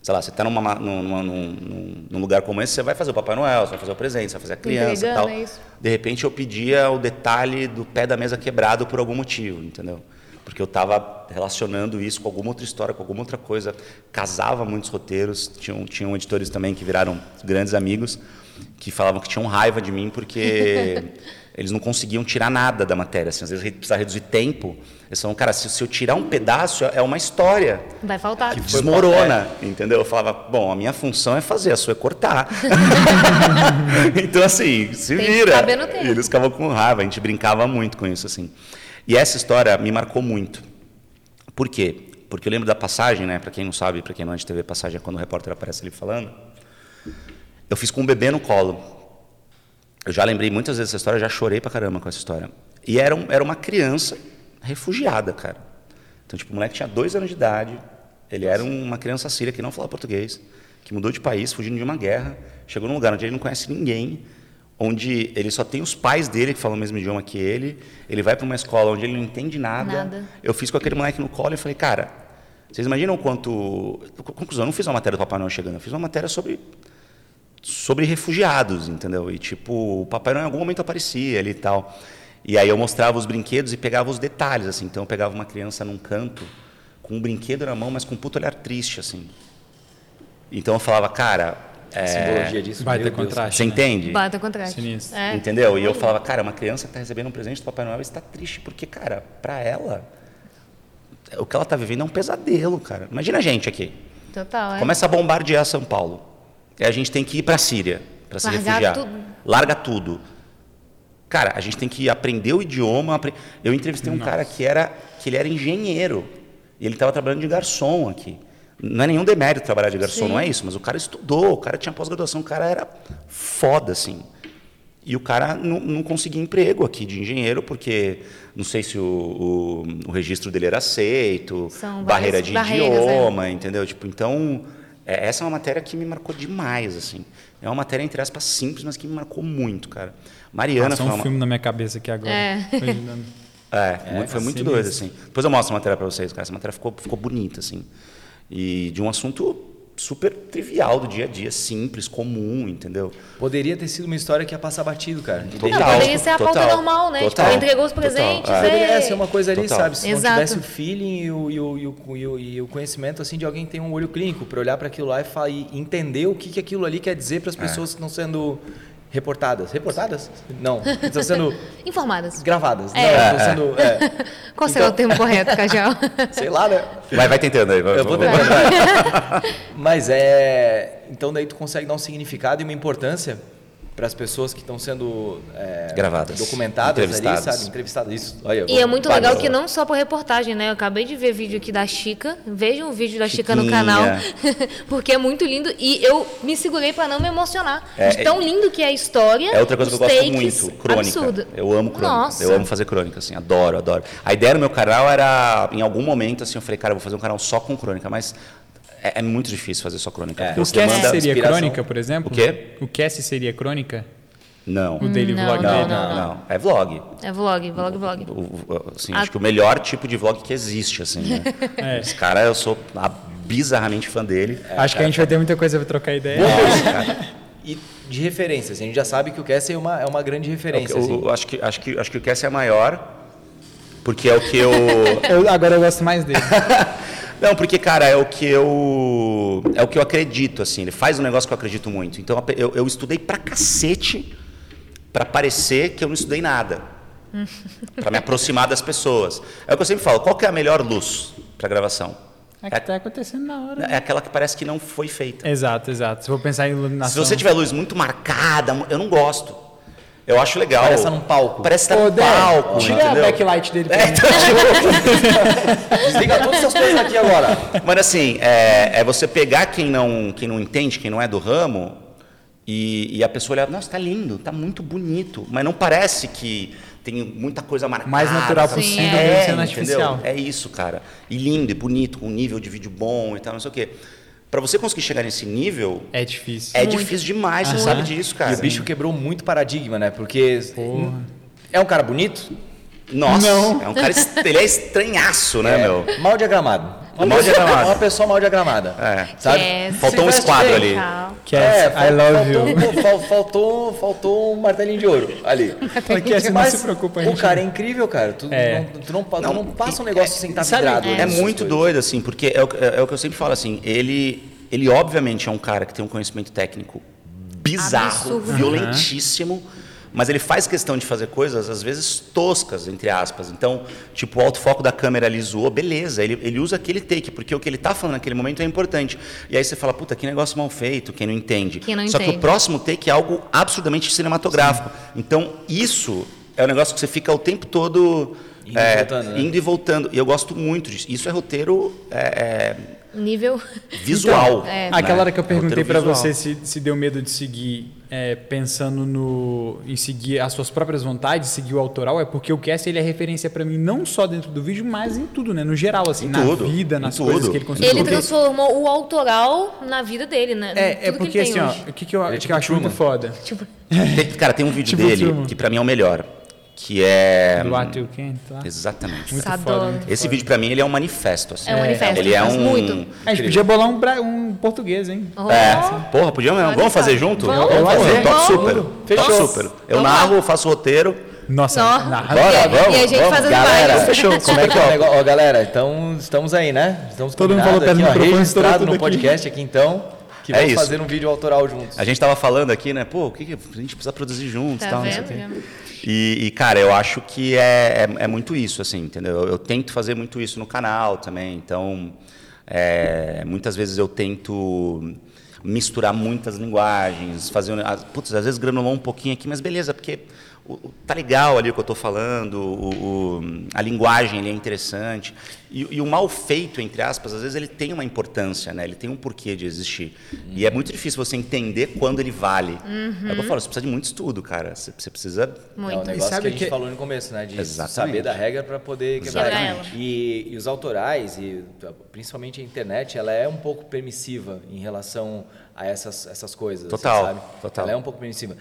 Sei lá, você está numa, numa, num, num- lugar como esse, você vai fazer o Papai Noel, você vai fazer o presente, você vai fazer a criança e tal. é isso. De repente eu pedia o detalhe do pé da mesa quebrado por algum motivo, entendeu? Porque eu estava relacionando isso com alguma outra história, com alguma outra coisa. Casava muitos roteiros. Tinham, tinham editores também que viraram grandes amigos, que falavam que tinham raiva de mim porque eles não conseguiam tirar nada da matéria. Assim, às vezes precisava reduzir tempo. Eles falavam, cara, se, se eu tirar um pedaço, é uma história. Vai faltar. Que desmorona, entendeu? Eu falava, bom, a minha função é fazer, a sua é cortar. então, assim, se Tem vira. E eles ficavam com raiva, a gente brincava muito com isso, assim. E essa história me marcou muito. Por quê? Porque eu lembro da passagem, né? Para quem não sabe, para quem não é de TV, passagem é quando o repórter aparece ali falando. Eu fiz com um bebê no colo. Eu já lembrei muitas vezes essa história, já chorei pra caramba com essa história. E era, um, era uma criança refugiada, cara. Então, tipo, o moleque tinha dois anos de idade, ele era uma criança síria que não falava português, que mudou de país, fugindo de uma guerra, chegou num lugar onde ele não conhece ninguém, onde ele só tem os pais dele que falam o mesmo idioma que ele, ele vai para uma escola onde ele não entende nada. Nada. Eu fiz com aquele moleque no colo e falei, cara, vocês imaginam o quanto... Conclusão, eu não fiz uma matéria do Papai Noel chegando, eu fiz uma matéria sobre sobre refugiados, entendeu? E tipo, o Papai Noel em algum momento aparecia ali e tal. E aí eu mostrava os brinquedos e pegava os detalhes, assim. Então eu pegava uma criança num canto com um brinquedo na mão, mas com um puto olhar triste, assim. Então eu falava, cara, é, simbologia disso. Vai meu ter Deus. contraste. você né? entende? Bata contraste. Sinistro. É. Entendeu? E eu falava, cara, uma criança que está recebendo um presente do Papai Noel está triste, porque, cara, para ela, o que ela está vivendo é um pesadelo, cara. Imagina a gente aqui. Total, é. Começa a bombardear São Paulo. E a gente tem que ir para a Síria. para se refugiar. tudo. Larga tudo. Cara, a gente tem que aprender o idioma. apre- Eu entrevistei um cara que era que ele era engenheiro e ele estava trabalhando de garçom aqui. Não é nenhum demérito trabalhar de garçom, Sim. não é isso, mas o cara estudou, o cara tinha pós-graduação, o cara era foda, assim. E o cara não, não conseguia emprego aqui de engenheiro, porque não sei se o, o- o registro dele era aceito, São barreira de barreiras, é. idioma, entendeu? Tipo, então, é, essa é uma matéria que me marcou demais, assim. É uma matéria, entre aspas, simples, mas que me marcou muito, cara. Mariana Passou foi um uma... filme na minha cabeça aqui agora. É. Imaginando. É, muito- foi muito sinistro. doido, assim. Depois eu mostro a matéria pra vocês, cara. Essa matéria ficou, ficou bonita, assim. E de um assunto super trivial do dia a dia, simples, comum, entendeu? Poderia ter sido uma história que ia passar batido, cara. De Total. Não, poderia ser a pauta total, normal, né? total, tipo, entregou os total, presentes. é. e- Poderia ser uma coisa ali, Total. sabe? Se Exato. não tivesse o feeling e o, e o, e o, e o, e o conhecimento assim de alguém que tem um olho clínico para olhar para aquilo lá e, fa- e entender o que, que aquilo ali quer dizer É. para as pessoas que estão sendo reportadas. Reportadas? Não, estão sendo Informadas. gravadas. É. Não, estão sendo. é, Qual será o termo correto, Cajal? sei lá, né? Vai, vai tentando aí. vai- Eu vou tentando. vai. Mas é. Então daí tu consegue dar um significado e uma importância para as pessoas que estão sendo é, Gravadas, documentadas ali, entrevistadas. sabe? Entrevistadas. Isso. Olha, E é muito legal que não só por reportagem, né? Eu acabei de ver vídeo aqui da Chica. Vejam o vídeo da Chica no Chiquinha. canal. porque é muito lindo. E eu me segurei pra não me emocionar. É, de tão lindo que é a história. É outra coisa que eu gosto muito, crônica. Absurdo. Eu amo crônica. Nossa. Eu amo fazer crônica, assim, adoro, adoro. A ideia do meu canal era, em algum momento, assim, eu falei, cara, eu vou fazer um canal só com crônica, mas é, é muito difícil fazer só crônica. É. O demanda seria inspiração. crônica, por exemplo? O quê? O Cassie seria crônica? Não. O daily Não, vlog Não, dele? não, não, É vlog. É vlog, vlog, vlog. O- o- assim, Ah. Acho que o melhor tipo de vlog que existe, assim, né? É. Esse cara, eu sou bizarramente fã dele. Acho que a gente vai ter muita coisa pra trocar ideia. Nossa, cara. E de referências. A gente já sabe que o Cassie é uma, é uma grande referência. Eu- assim. eu acho, que, acho, que, acho que o Cassie é maior, porque é o que eu... Eu- agora eu gosto mais dele. Não, porque, cara, é o que eu. É o que eu acredito, assim. Ele faz um negócio que eu acredito muito. Então, eu, eu estudei pra cacete pra parecer que eu não estudei nada. pra me aproximar das pessoas. É o que eu sempre falo: qual que é a melhor luz pra gravação? É que tá acontecendo na hora. É aquela que parece que não foi feita. Exato, exato. Se for pensar em Se iluminação. você tiver luz muito marcada, eu não gosto. Eu acho legal. Parece estar num palco. Parece estar num palco. tira a backlight dele É, então, Desliga todas essas coisas aqui agora. Mas assim, é, é você pegar quem não, quem não entende, quem não é do ramo, e, e a pessoa olhar, nossa, tá lindo, tá muito bonito, mas não parece que tem muita coisa marcada. Mais natural sabe? possível, é, sendo entendeu? É isso, cara. E lindo, e bonito, com nível de vídeo bom e tal, não sei o quê. Pra você conseguir chegar nesse nível, É difícil. é Muito. difícil demais, você sabe disso, cara. E o bicho quebrou muito paradigma, né? Porque é um cara bonito, Nossa, Não. é um cara, ele é estranhaço, né, é meu? mal diagramado. Uma Mal pessoa- diagramado. Uma pessoa mal diagramada. É. Sabe? Cassie. Faltou um esquadro ali. Tchau. Cassie, I love faltou, you. um- fal- faltou, faltou um martelinho de ouro ali. Fala, Cassie, não Mas se preocupa, a o gente- cara é incrível, cara. Tu, É. não, tu, não, tu Não, não passa um negócio sem estar sabe, vidrado. É muito coisas. doido, assim, porque é o, é- é o que eu sempre falo, assim, ele, ele obviamente é um cara que tem um conhecimento técnico bizarro, Absurdo. violentíssimo, mas ele faz questão de fazer coisas, às vezes, toscas, entre aspas. Então, tipo, o alto foco da câmera ali zoou, beleza, ele, ele usa aquele take, porque o que ele tá falando naquele momento é importante. E aí você fala, puta, que negócio mal feito, quem não entende. Quem não Só que o entende. próximo take é algo absurdamente cinematográfico. Então, isso é um negócio que você fica o tempo todo... Indo e é, voltando, né? indo e voltando. E eu gosto muito disso. Isso é roteiro é, Nível. é, visual. é. né? Aquela hora que eu É perguntei visual. você se, se deu medo de seguir é, pensando no em seguir as suas próprias vontades, seguir o autoral, é porque o Cassie ele é referência pra mim não só dentro do vídeo, mas em tudo, né? No geral, assim, Em na tudo, vida, nas tudo. coisas que ele conseguiu. Ele transformou o autoral na vida dele, né? É, Tudo é que porque ele tem assim, ó, o que, que eu, é que tipo eu acho muito foda. Tipo, Tem- cara, tem um vídeo Tipo dele filme. que pra mim é o melhor. Que é. Do What You Can't, lá. Exatamente. Muito Adoro. foda. muito Esse foda. vídeo pra mim ele é um manifesto. Assim. É um manifesto, Ele é um. muito. A gente podia bolar um, bra- um português, hein? oh, É, porra, podia mesmo. Vamos fazer junto? Vamos, Vamos fazer. Top super. Fechou. Top super. Eu Vamos narro, lá. faço o roteiro. Nossa, Ó. narra- E a- vamos, e a gente vamos. fazendo Galera, fechou. Como é que é o negócio? Ó, galera, então estamos aí, né? Estamos Todo mundo falou aqui, ó, registrado no podcast aqui então, que É vamos isso. fazer um vídeo autoral juntos. A gente tava falando aqui, né? Pô, o que, que a gente precisa produzir juntos e Tá tal, não sei o quê. vendo? E, e, cara, eu acho que é, é, é muito isso, assim, entendeu? Eu, eu tento fazer muito isso no canal também, então é, muitas vezes eu tento misturar muitas linguagens, fazer. Putz, às vezes granulou um pouquinho aqui, mas beleza, porque o- o- tá legal ali o que eu estou falando, o- o- a linguagem ali é interessante. E, e o mal feito, entre aspas, às vezes ele tem uma importância, né? ele tem um porquê de existir. E é muito difícil você entender quando ele vale. É o que eu falo, você precisa de muito estudo, cara. Você, você precisa. É o Muito. negócio E sabe que a gente que- falou no começo, né? De Exatamente. saber da regra para poder quebrar ela. E, e os autorais, e principalmente a internet, ela é um pouco permissiva em relação a essas, essas coisas. assim, Total, sabe? total. Ela é um pouco permissiva.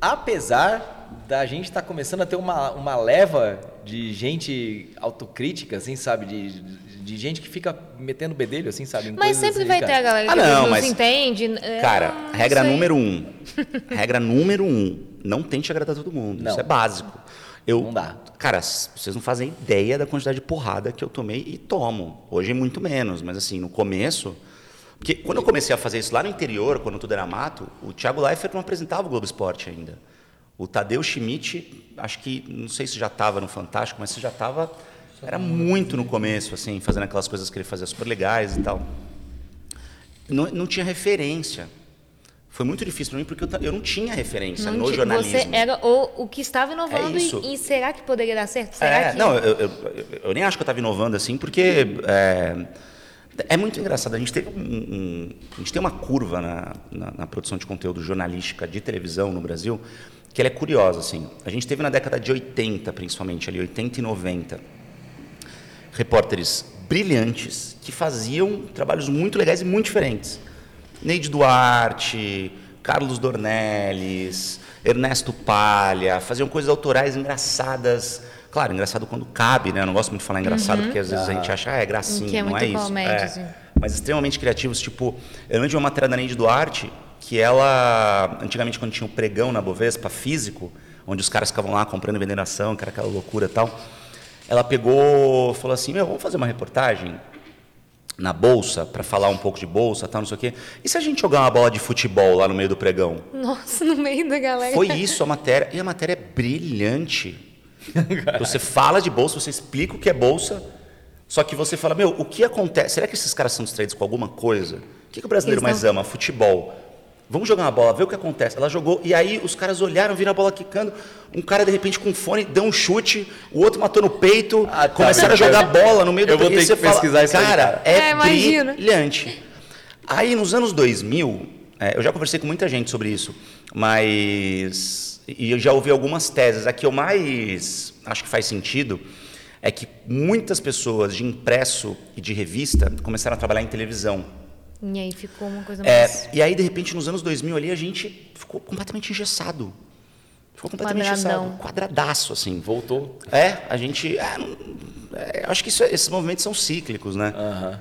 Apesar da gente estar começando a ter uma, uma leva de gente autocrítica, assim, sabe? De, de gente que fica metendo bedelho, assim, sabe? em Mas sempre assim, vai cara. ter a galera Ah, que não, não, mas- se entende. Cara, não regra sei. número um. regra número um. Não tente agradar todo mundo. Não. Isso é básico. Eu, Não dá. Cara, vocês não fazem ideia da quantidade de porrada que eu tomei e tomo. Hoje muito menos, mas assim, no começo. Porque quando eu comecei a fazer isso lá no interior, quando tudo era mato, o Thiago Leifert não apresentava o Globo Esporte ainda. O Tadeu Schmidt, acho que, não sei se já estava no Fantástico, mas se já estava. Era muito no começo, assim, fazendo aquelas coisas que ele fazia super legais e tal não, não tinha referência. Foi muito difícil para mim porque eu, eu não tinha referência Não no ti- jornalismo. Você era o, o que estava inovando É e, e será que poderia dar certo? Será É, que... não, eu, eu, eu- eu nem acho que eu estava inovando assim, porque é, é muito engraçado. A gente teve um, um- a gente tem uma curva na, na, na produção de conteúdo jornalística de televisão no Brasil que ela é curiosa assim. A gente teve na década de 80, principalmente ali 80 e 90, repórteres brilhantes que faziam trabalhos muito legais e muito diferentes. Neide Duarte, Carlos Dornelles, Ernesto Palha, faziam coisas autorais engraçadas. Claro, engraçado quando cabe, né? Eu não gosto muito de falar engraçado, porque às vezes a gente acha, ah, é gracinha, Que é não é isso. É. assim. Mas extremamente criativos, tipo, eu lembro de uma matéria da Neide Duarte, que ela, antigamente quando tinha o pregão na Bovespa, físico, onde os caras ficavam lá comprando e vendendo ação, que era aquela loucura e tal, ela pegou, falou assim, meu, vamos fazer uma reportagem na bolsa para falar um pouco de bolsa, tal, não sei o quê. E se a gente jogar uma bola de futebol lá no meio do pregão? Nossa, no meio da galera. Foi isso a matéria, e a matéria é brilhante. Você fala de bolsa, você explica o que é bolsa, só que você fala, meu, o que acontece? Será que esses caras são distraídos com alguma coisa? O que, que o brasileiro Eles mais ama? Futebol. Vamos jogar uma bola, ver o que acontece. Ela jogou, e aí os caras olharam, viram a bola quicando, um cara de repente com fone deu um chute, o outro matou no peito, Ah, tá, começaram a jogar bola no meio do Eu vou ter que pesquisar isso aí, cara, cara. é, É, imagina. brilhante. Aí nos anos 2000, é, eu já conversei com muita gente sobre isso, mas e eu já ouvi algumas teses. A que eu mais acho que faz sentido é que muitas pessoas de impresso e de revista começaram a trabalhar em televisão. E aí ficou uma coisa É, mais... e aí, de repente, nos anos 2000 ali, a gente ficou completamente engessado. Ficou completamente Quadradão. engessado. Quadradaço, assim. Voltou. É, a gente... é, é, acho que isso- esses movimentos são cíclicos, né? Aham.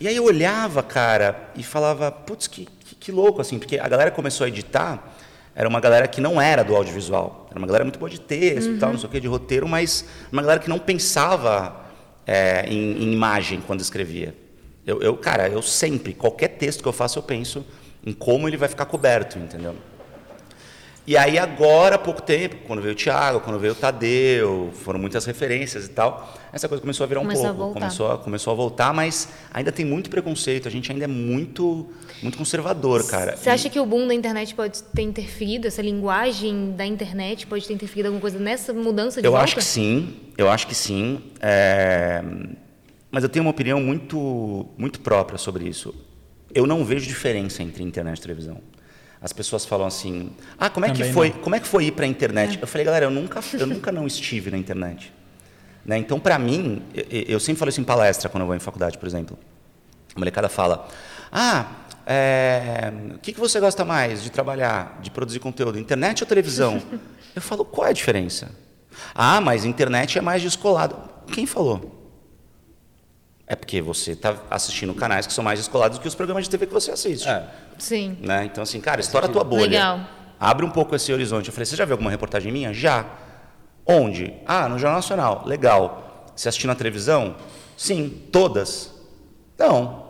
E aí eu olhava, cara, e falava, putz, que, que, que louco, assim, porque a galera começou a editar era uma galera que não era do audiovisual. Era uma galera muito boa de texto e tal, não sei o que, de roteiro, mas uma galera que não pensava é, em, em imagem quando escrevia. Eu, eu, cara, eu sempre, qualquer texto que eu faço, eu penso em como ele vai ficar coberto, entendeu? E aí agora, há pouco tempo, quando veio o Thiago, quando veio o Tadeu, foram muitas referências e tal, essa coisa começou a virar um Começou a pouco, voltar. começou a, começou a voltar, mas ainda tem muito preconceito, a gente ainda é muito muito conservador, cara. Você acha que o boom da internet pode ter interferido, essa linguagem da internet pode ter interferido alguma coisa nessa mudança de Eu volta? acho que sim, eu acho que sim. é, Mas eu tenho uma opinião muito, muito própria sobre isso. Eu não vejo diferença entre internet e televisão. As pessoas falam assim: "Ah, como é que Também foi? não. Como é que foi ir para a internet?" Eu falei: "Galera, eu nunca, eu nunca não estive na internet." Né? Então, para mim, eu, eu sempre falo isso em palestra quando eu vou em faculdade, por exemplo. A molecada fala: "Ah, é, o que, que você gosta mais de trabalhar, de produzir conteúdo, internet ou televisão?" eu falo: "Qual é a diferença?" "Ah, mas internet é mais descolado." Quem falou? É porque você está assistindo canais que são mais descolados do que os programas de TV que você assiste. É. Sim. Né? Então, assim, cara, estoura a tua bolha. Legal. Abre um pouco esse horizonte. Eu falei, você já viu alguma reportagem minha? Já. Onde? Ah, no Jornal Nacional. Legal. Você assistiu na televisão? Sim. Todas? Não.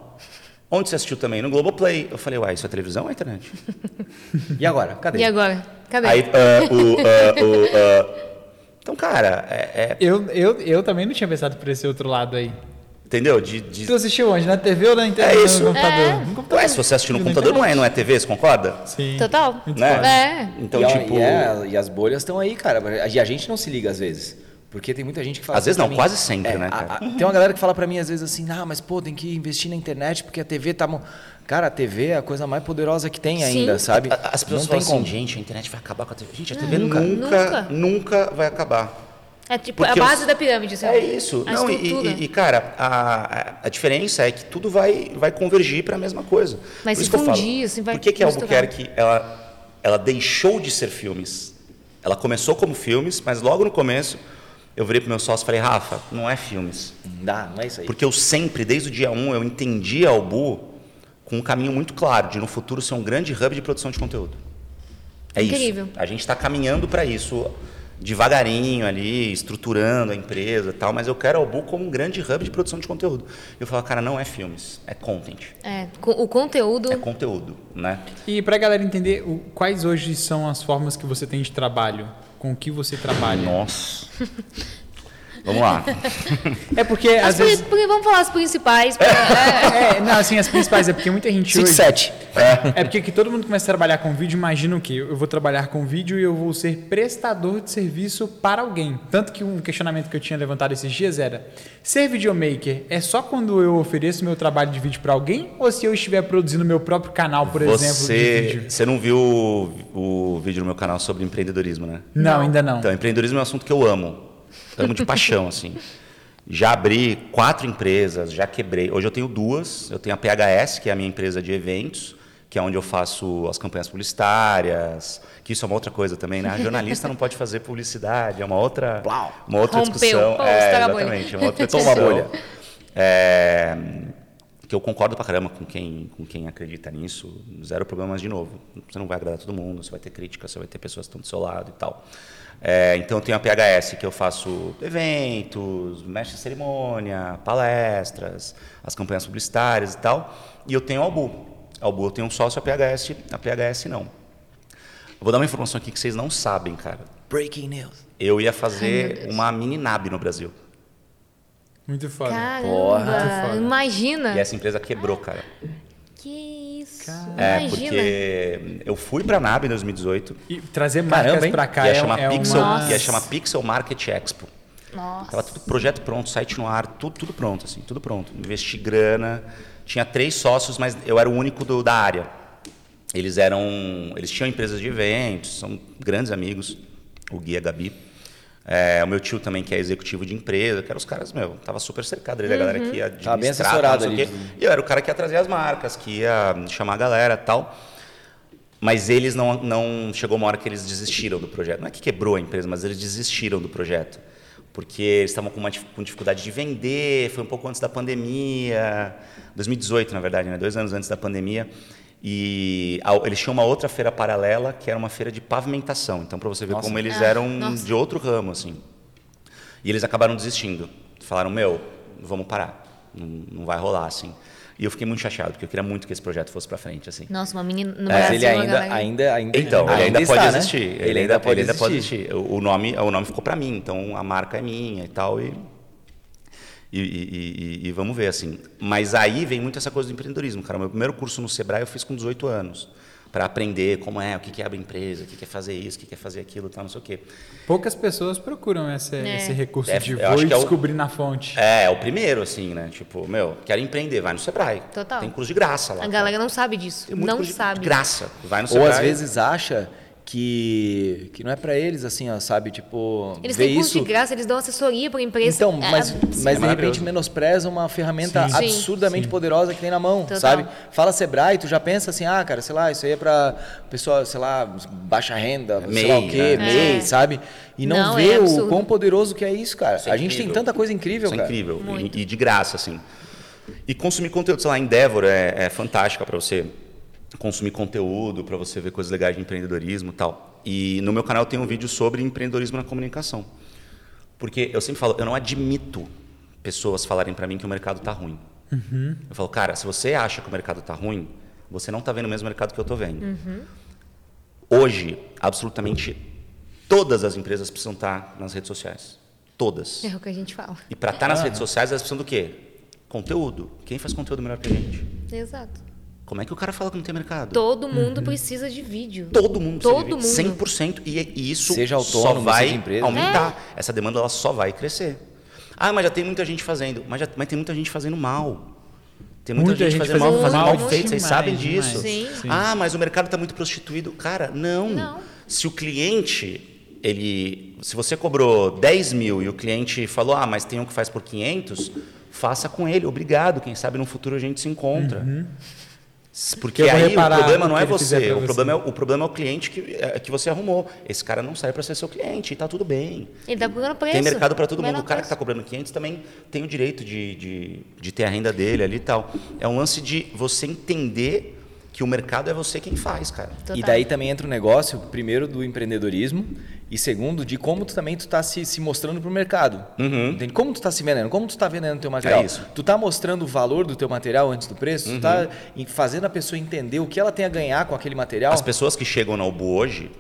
Onde você assistiu também? No Globoplay. Eu falei, uai, isso é televisão ou é internet? E agora? Cadê? E agora? Cadê? Aí, ah, o, ah, o, ah. Então, cara, é, é- Eu, eu, eu também não tinha pensado por esse outro lado aí. Entendeu? De, de... Tu assistiu onde? Na TV ou na internet? É isso. No computador? É. No computador. Ué, se você assistir no computador, não é, não é TV, você concorda? Sim. Total. Né? É. Então, e, tipo. e, é, e as bolhas estão aí, cara. E a gente não se liga às vezes. Porque tem muita gente que fala Às vezes não, quase sempre, né, a- cara? a- tem uma galera que fala pra mim às vezes assim, ah, mas pô, tem que investir na internet porque a TV tá. mo-" Cara, a TV é a coisa mais poderosa que tem Sim. ainda, sabe? A- As pessoas não falam tem assim, como. gente, a internet vai acabar com a TV. Gente, a TV Nunca. nunca, nunca, vai acabar. É tipo Porque a os- base da pirâmide. Assim, É isso. A Não, e, e- e, cara, a, a- diferença é que tudo vai, vai convergir para a mesma coisa. Vai Por se fundir, assim, vai Por que, que a. Albuquerque ela, ela deixou de ser filmes? Ela começou como filmes, mas logo no começo eu virei pro meu sócio e falei, Rafa, não é filmes. Não dá, não é isso aí. Porque eu sempre, desde o dia 1, eu entendi a Albu com um caminho muito claro de no futuro ser um grande hub de produção de conteúdo. É Incrível. isso. A gente está caminhando para isso devagarinho ali, estruturando a empresa e tal, mas eu quero a Albu como um grande hub de produção de conteúdo. Eu falo, cara, não é filmes, é content. É, o conteúdo. É conteúdo, né? E pra galera entender, o- quais hoje são as formas que você tem de trabalho? Com o que você trabalha? Nossa. Vamos lá. É porque, As às vezes... pri- vamos falar as principais. pra- é. É, não, assim, as principais, é porque muita gente 5, hoje... 7. É porque que todo mundo começa a trabalhar com vídeo, imagina o quê? Eu vou trabalhar com vídeo e eu vou ser prestador de serviço para alguém. Tanto que um questionamento que eu tinha levantado esses dias era: ser videomaker é só quando eu ofereço meu trabalho de vídeo para alguém ou se eu estiver produzindo meu próprio canal, por exemplo, de Você, vídeo? você não viu o, o vídeo no meu canal sobre empreendedorismo, né? Não, ainda não. Então, empreendedorismo é um assunto que eu amo. Amo de paixão, assim. Já abri quatro empresas, já quebrei. Hoje eu tenho duas. Eu tenho a PHS, que é a minha empresa de eventos, que é onde eu faço as campanhas publicitárias, que isso é uma outra coisa também, né? A jornalista não pode fazer publicidade, é uma outra, uma outra Rompeu. discussão. Pô, é, exatamente, é uma outra Toma bolha. É, que eu concordo pra caramba com quem, com quem acredita nisso. Zero problemas de novo. Você não vai agradar todo mundo, você vai ter crítica, você vai ter pessoas que estão do seu lado e tal. É, então eu tenho a PHS, que eu faço eventos, mestre de cerimônia, palestras, as campanhas publicitárias e tal. E eu tenho a Albu. A Albu eu tenho um sócio, a PHS, a PHS não. Eu vou dar uma informação aqui que vocês não sabem, cara. Breaking news. Eu ia Ai, fazer Deus. uma mini NAB no Brasil. Muito foda. Caramba, foda. imagina. E essa empresa quebrou, cara. Que isso. É, imagina. porque eu fui pra NAB em 2018, E trazer Caramba, marcas hein? pra cá ia é, chamar é Pixel, uma... ia chamar Pixel Market Expo. Nossa. Tava tudo projeto pronto, site no ar, tudo, tudo pronto, assim, tudo pronto. Investi grana, tinha três sócios, mas eu era o único do- da área. Eles eram, eles tinham empresas de eventos, são grandes amigos, o Gui e a Gabi. É, o meu tio também, que é executivo de empresa, que eram os caras, meu, tava super cercado ali da galera que ia administrar, bem assessorado ali. quê. E eu era o cara que ia trazer as marcas, que ia chamar a galera e tal. Mas eles não, não. Chegou uma hora que eles desistiram do projeto. Não é que quebrou a empresa, mas eles desistiram do projeto. Porque eles estavam com, uma, com dificuldade de vender, foi um pouco antes da pandemia. 2018, na verdade, né? dois anos antes da pandemia. E a- eles tinham uma outra feira paralela, que era uma feira de pavimentação. Então, para você ver Nossa. como eles Ah, eram nossa. de outro ramo, assim. E eles acabaram desistindo. Falaram, meu, vamos parar. Não, não vai rolar, assim. E eu fiquei muito chateado, porque eu queria muito que esse projeto fosse para frente, assim. Nossa, uma menina no Mas ele ainda, galera- ainda, ainda, Então, ele ainda pode né? existir. Ele, ainda, ele ainda pode existir. O o nome, o nome ficou para mim, então a marca é minha e tal. E, e, e- e- e vamos ver, assim. Mas aí vem muito essa coisa do empreendedorismo, cara. O meu primeiro curso no Sebrae eu fiz com 18 anos. Para aprender como é, o que é abrir empresa, o que é fazer isso, o que é fazer aquilo, tal, não sei o quê. Poucas pessoas procuram esse, É. esse recurso É, de vou e que é o- descobrir na fonte. É, é o primeiro, assim, né? Tipo, meu, quero empreender, vai no Sebrae. Total. Tem curso de graça lá. A galera não sabe disso. Tem muito Não sabe. De graça. Vai no Ou Sebrae. às vezes acha que, que não é pra eles, assim, ó, sabe? Tipo, Eles ver têm curso isso... de graça, eles dão assessoria para empresa. Então, É, mas, sim. mas de maravilhoso. repente menospreza uma ferramenta Sim. absurdamente poderosa que tem na mão, Total. sabe? Fala Sebrae, tu já pensa assim, ah, cara, sei lá, isso aí é pra pessoa, sei lá, baixa renda, sei lá o MEI, quê, né? MEI, É. sabe? E não, Não, vê é o quão poderoso que é isso, cara. Isso é a gente tem tanta coisa incrível, Isso é cara. incrível. E, e de graça, assim. E consumir conteúdo, sei lá, Endeavor é, é fantástica para você consumir conteúdo, para você ver coisas legais de empreendedorismo e tal. E no meu canal tem um vídeo sobre empreendedorismo na comunicação. Porque eu sempre falo, eu não admito pessoas falarem para mim que o mercado está ruim. Eu falo, cara, se você acha que o mercado está ruim, você não está vendo o mesmo mercado que eu estou vendo. Hoje, absolutamente todas as empresas precisam estar nas redes sociais. Todas. É o que a gente fala. E para estar nas redes sociais, elas precisam do quê? Conteúdo. Quem faz conteúdo melhor que a gente? Exato. Como é que o cara fala que não tem mercado? Todo mundo precisa de vídeo. Todo mundo Todo precisa de mundo. vídeo. 100% e, e isso Seja só autônomo, vai seja empresa. aumentar. Essa demanda ela só vai crescer. Ah, mas já tem muita gente fazendo. Mas, já, mas tem muita gente fazendo mal. Tem muita, Muita gente, gente fazendo mal, fazendo mal mal feito, vocês sabem disso. Sim. Sim. Ah, mas o mercado está muito prostituído. Cara, não. Não. Se o cliente, ele, se você cobrou 10 mil e o cliente falou, ah, mas tem um que faz por 500, faça com ele, obrigado. Quem sabe no futuro a gente se encontra. Porque aí o problema não que é você, o você. problema é, o problema é o cliente que, é, que você arrumou. Esse cara não sai para ser seu cliente e tá tudo bem. Ele tá procurando preço. Tem mercado para todo Menor mundo. O cara que preço. está cobrando 500 também tem o direito de, de, de ter a renda dele ali e tal. É um lance de você entender que o mercado é você quem faz, cara. Total. E daí também entra o negócio, primeiro, do empreendedorismo e segundo, de como tu também tu tá se, se mostrando pro mercado. Entende? Como tu tá se vendendo, como tu tá vendendo teu material. É isso. Tu tá mostrando o valor do teu material antes do preço, tu tá em- fazendo a pessoa entender o que ela tem a ganhar com aquele material. As pessoas que chegam na Ubu hoje,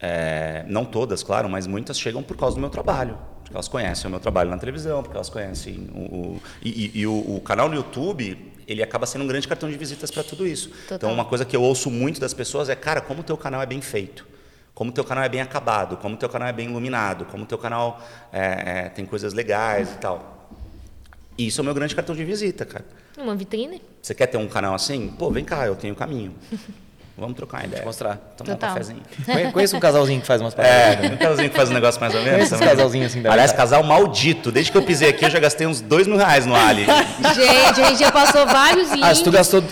é, não todas, claro, mas muitas chegam por causa do meu trabalho. Porque elas conhecem o meu trabalho na televisão, porque elas conhecem o. o- e e- e o, o canal no YouTube, ele acaba sendo um grande cartão de visitas para tudo isso. Total. Então, uma coisa que eu ouço muito das pessoas é, cara, como o teu canal é bem feito. Como o teu canal é bem acabado, como o teu canal é bem iluminado, como o teu canal é, é, tem coisas legais e tal. E isso é o meu grande cartão de visita, cara. Uma vitrine? Você quer ter um canal assim? Pô, vem cá, eu tenho o caminho. Vamos trocar uma ideia. mostrar. Tomar um Total. cafezinho. Conhe- Conheço um casalzinho que faz umas paradas. É, um casalzinho que faz um negócio mais ou menos. Conheço também. casalzinho assim da Aliás, verdade. casal maldito. Desde que eu pisei aqui, eu já gastei uns dois mil reais no Ali. Gente, a gente já passou vários links. Ah, se tu gastou,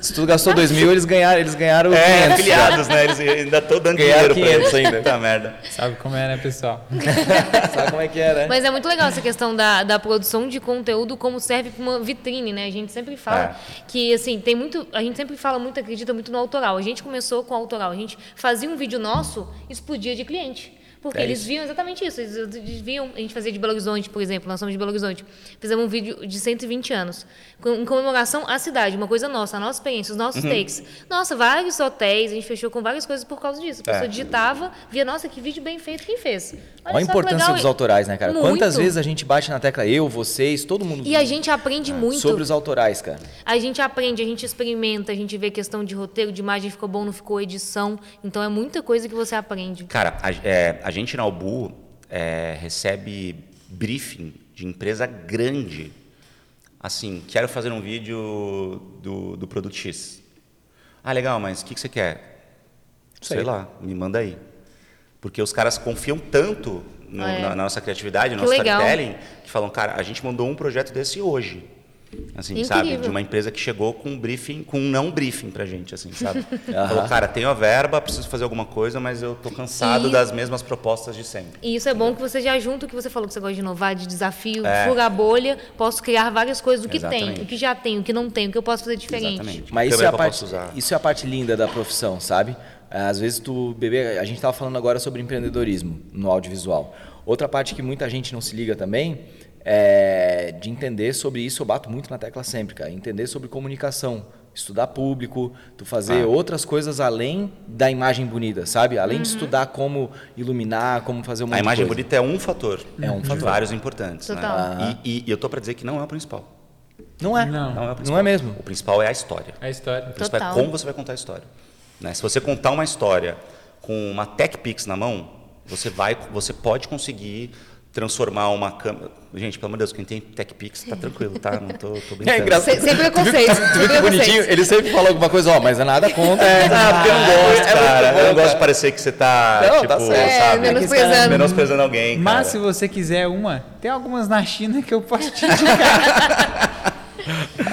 se tu gastou dois mil, eles ganharam, eles ganharam É, 500 já. afiliados, né? Eles ainda estão dando Ganharam dinheiro pra 500 eles. ainda. Puta merda. Sabe como é, né, pessoal? Sabe como é que é, né? Mas é muito legal essa questão da, da produção de conteúdo como serve para uma vitrine, né? A gente sempre fala É. que, assim, tem muito... A gente sempre fala muito, acredita muito no autoral. A gente começou com o autoral. A gente fazia um vídeo nosso, explodia de cliente. Porque É eles isso. viam exatamente isso. Eles eles viam... A gente fazia de Belo Horizonte, por exemplo. Nós somos de Belo Horizonte. Fizemos um vídeo de 120 anos. com- Em comemoração à cidade. Uma coisa nossa, a nossa experiência, os nossos Uhum. takes. Nossa, vários hotéis. A gente fechou com várias coisas por causa disso. A pessoa É. digitava, via, nossa, que vídeo bem feito. Quem fez? Olha a só que importância dos autorais, né, cara? Muito. Quantas vezes a gente bate na tecla, eu, vocês, todo mundo. E a gente aprende muito. Ah, Sobre os autorais, cara. A gente aprende, a gente experimenta, a gente vê questão de roteiro, de imagem, ficou bom, não ficou, edição. Então é muita coisa que você aprende. Cara, a, é, a gente na Ubu é, recebe briefing de empresa grande. Assim, quero fazer um vídeo do, do produto X. Ah, legal, mas o que, que você quer? Sei. Sei lá, me manda aí. Porque os caras confiam tanto no- É. na, na nossa criatividade, no Que nosso legal. storytelling, que falam, cara, a gente mandou um projeto desse hoje. Assim, Incrível. sabe? De uma empresa que chegou com um briefing, com um não briefing pra gente, assim, sabe? Falou, cara, tenho a verba, preciso fazer alguma coisa, mas eu tô cansado E- das mesmas propostas de sempre. E isso é bom que você já junta o que você falou que você gosta de inovar, de desafio, É. furar a bolha, posso criar várias coisas, o que tem, Exatamente. o que já tem, o que não tem, o que eu posso fazer diferente. Exatamente. Mas isso é, a parte, isso é a parte linda da profissão, sabe? Às vezes tu bebê, a gente estava falando agora sobre empreendedorismo no audiovisual. Outra parte que muita gente não se liga também é de entender sobre isso, eu bato muito na tecla sempre, cara. Entender sobre comunicação, estudar público, tu fazer Ah. outras coisas além da imagem bonita, sabe? Além Uhum. de estudar como iluminar, como fazer uma A imagem bonita é um fator. É um de fator. vários importantes. Total. Né? E, e- e eu tô para dizer que não é o principal. Não é. Não. Não é o Não é mesmo. O principal é a história. É a história. O principal Total. é como você vai contar a história. Né? Se você contar uma história com uma TechPix na mão, você vai, você pode conseguir transformar uma câmera. Gente, pelo amor de Deus, quem tem TechPix tá tranquilo, tá? Não tô, tô brincando. É engraçado. Sem, sem preconceito. Tu viu que bonitinho? preconceito. Ele sempre fala alguma coisa, ó, mas é nada contra. É, Ah, porque eu não gosto, é cara. bom, eu não gosto de parecer que você tá, Não, tipo, tá certo. É, sabe? menosprezando. Menosprezando alguém, cara. Mas se você quiser uma, tem algumas na China que eu posso te indicar.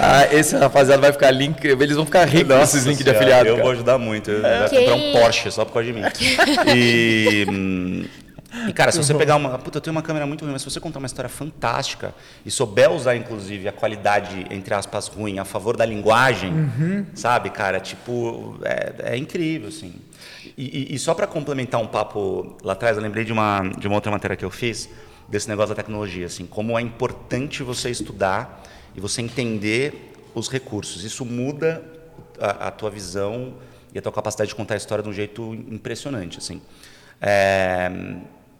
Ah, esse rapaziada vai ficar link, eles vão ficar ricos Nossa nesses links de afiliado. Eu cara. vou ajudar muito. Eu Quem- comprar um Porsche só por causa de mim. E, hum, e, cara, se você pegar uma. Puta, eu tenho uma câmera muito ruim, mas se você contar uma história fantástica e souber usar, inclusive, a qualidade, entre aspas, ruim a favor da linguagem, sabe, cara? Tipo, é, é incrível, assim. E, e- e só para complementar um papo lá atrás, eu lembrei de uma, de uma outra matéria que eu fiz, desse negócio da tecnologia, assim, como é importante você estudar e você entender os recursos. Isso muda a, a tua visão e a tua capacidade de contar a história de um jeito impressionante, assim. É,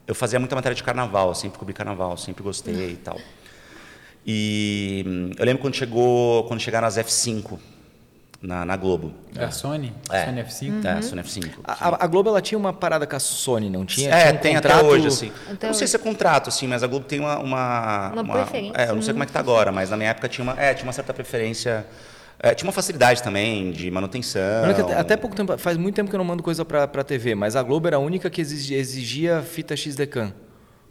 eu fazia muita matéria de carnaval, sempre cobri carnaval, sempre gostei e tal. E hum, eu lembro quando chegou, quando chegaram as F5 na, na Globo. Da Sony? É. Sony F5? É, Sony F5. A, a- Globo ela tinha uma parada com a Sony, não tinha? É, Tinha um tem contrato- até hoje, assim. Até não sei hoje. se é contrato, assim, mas a Globo tem uma. Uma, Uma preferência, É, eu não sei como é que tá agora, mas na minha época tinha uma, é, tinha uma certa preferência. É, tinha uma facilidade também de manutenção. Até, até pouco tempo, faz muito tempo que eu não mando coisa pra, pra TV, mas a Globo era a única que exigia, exigia fita XDCAM.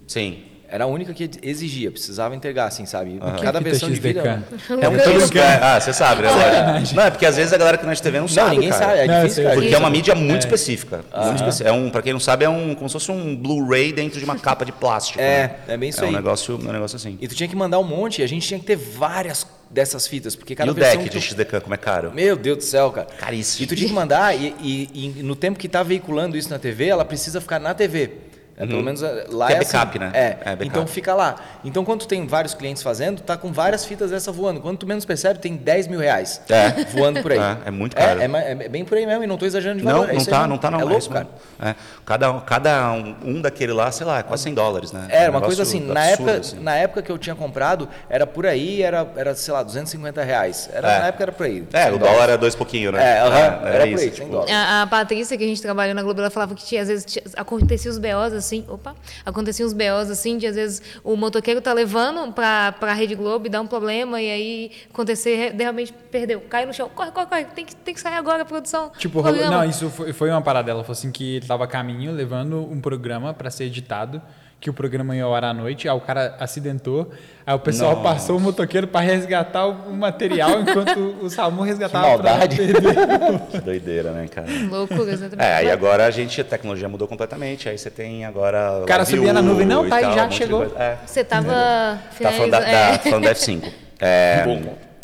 Sim. Era a única que exigia, precisava entregar, assim, sabe? que Cada é fita versão de. XDCAM? É um todo é, Ah, você sabe, né? lógico. Não, é porque às vezes a galera que nós TV não sabe. Não, ninguém cara. sabe, é Não, difícil, cara. Porque é uma mídia muito É. específica. Muito específica. É um, pra quem não sabe, é um, como se fosse um Blu-ray dentro de uma capa de plástico. É, né? é bem isso é um aí. negócio, um negócio assim. E tu tinha que mandar um monte, e a gente tinha que ter várias dessas fitas, porque cada e o deck de XDK, como é caro? Meu Deus do céu, cara. Caríssimo. E tu tinha que mandar, e, e- e no tempo que tá veiculando isso na TV, ela precisa ficar na TV. É, Pelo menos é, lá Que é é backup, assim. né? É, É, backup. então fica lá. Então quando tu tem vários clientes fazendo, tá com várias fitas dessa voando. Quando tu menos percebe, tem 10 mil reais É. voando por aí. É, é muito caro. É, é é bem por aí mesmo, e não tô exagerando de Não, valor. não isso aí tá, não tá não. É isso louco, cara. É. Cada, cada um, um daquele lá, sei lá, é quase 100 dólares, né? Era É um uma coisa assim, na época, assim. na época que eu tinha comprado, era por aí, era, era sei lá, 250 reais. Era, É. Na época era por aí. É, 100 o dólares. dólar é dois pouquinho, né? É, É, era por isso, aí, tipo, 100 dólares. A, a Patrícia, que a gente trabalhou na Globo, ela falava que tinha, às vezes tinha, acontecia os BOs assim, opa, acontecia os BOs assim, de às vezes o motoqueiro tá levando pra, pra Rede Globo e dá um problema, e aí acontecer, de repente perdeu, cai no chão, corre, corre, corre, tem que, tem que sair agora, produção. Tipo, programa. não, isso foi, foi uma parada. Ela falou assim que ele tava a caminho levando um programa pra ser editado, que o programa ia ao ar à noite, aí o cara acidentou, aí o pessoal Nossa. passou o motoqueiro pra resgatar o, material, enquanto o SAMU resgatava Que maldade. Que doideira, né, cara? Loucura, exatamente. É, e agora a gente, a tecnologia mudou completamente. Aí você tem agora. O cara subia na nuvem, não, tá aí, tal, já um chegou. É. Você tava Tá falando da, da, é, falando da F5. É,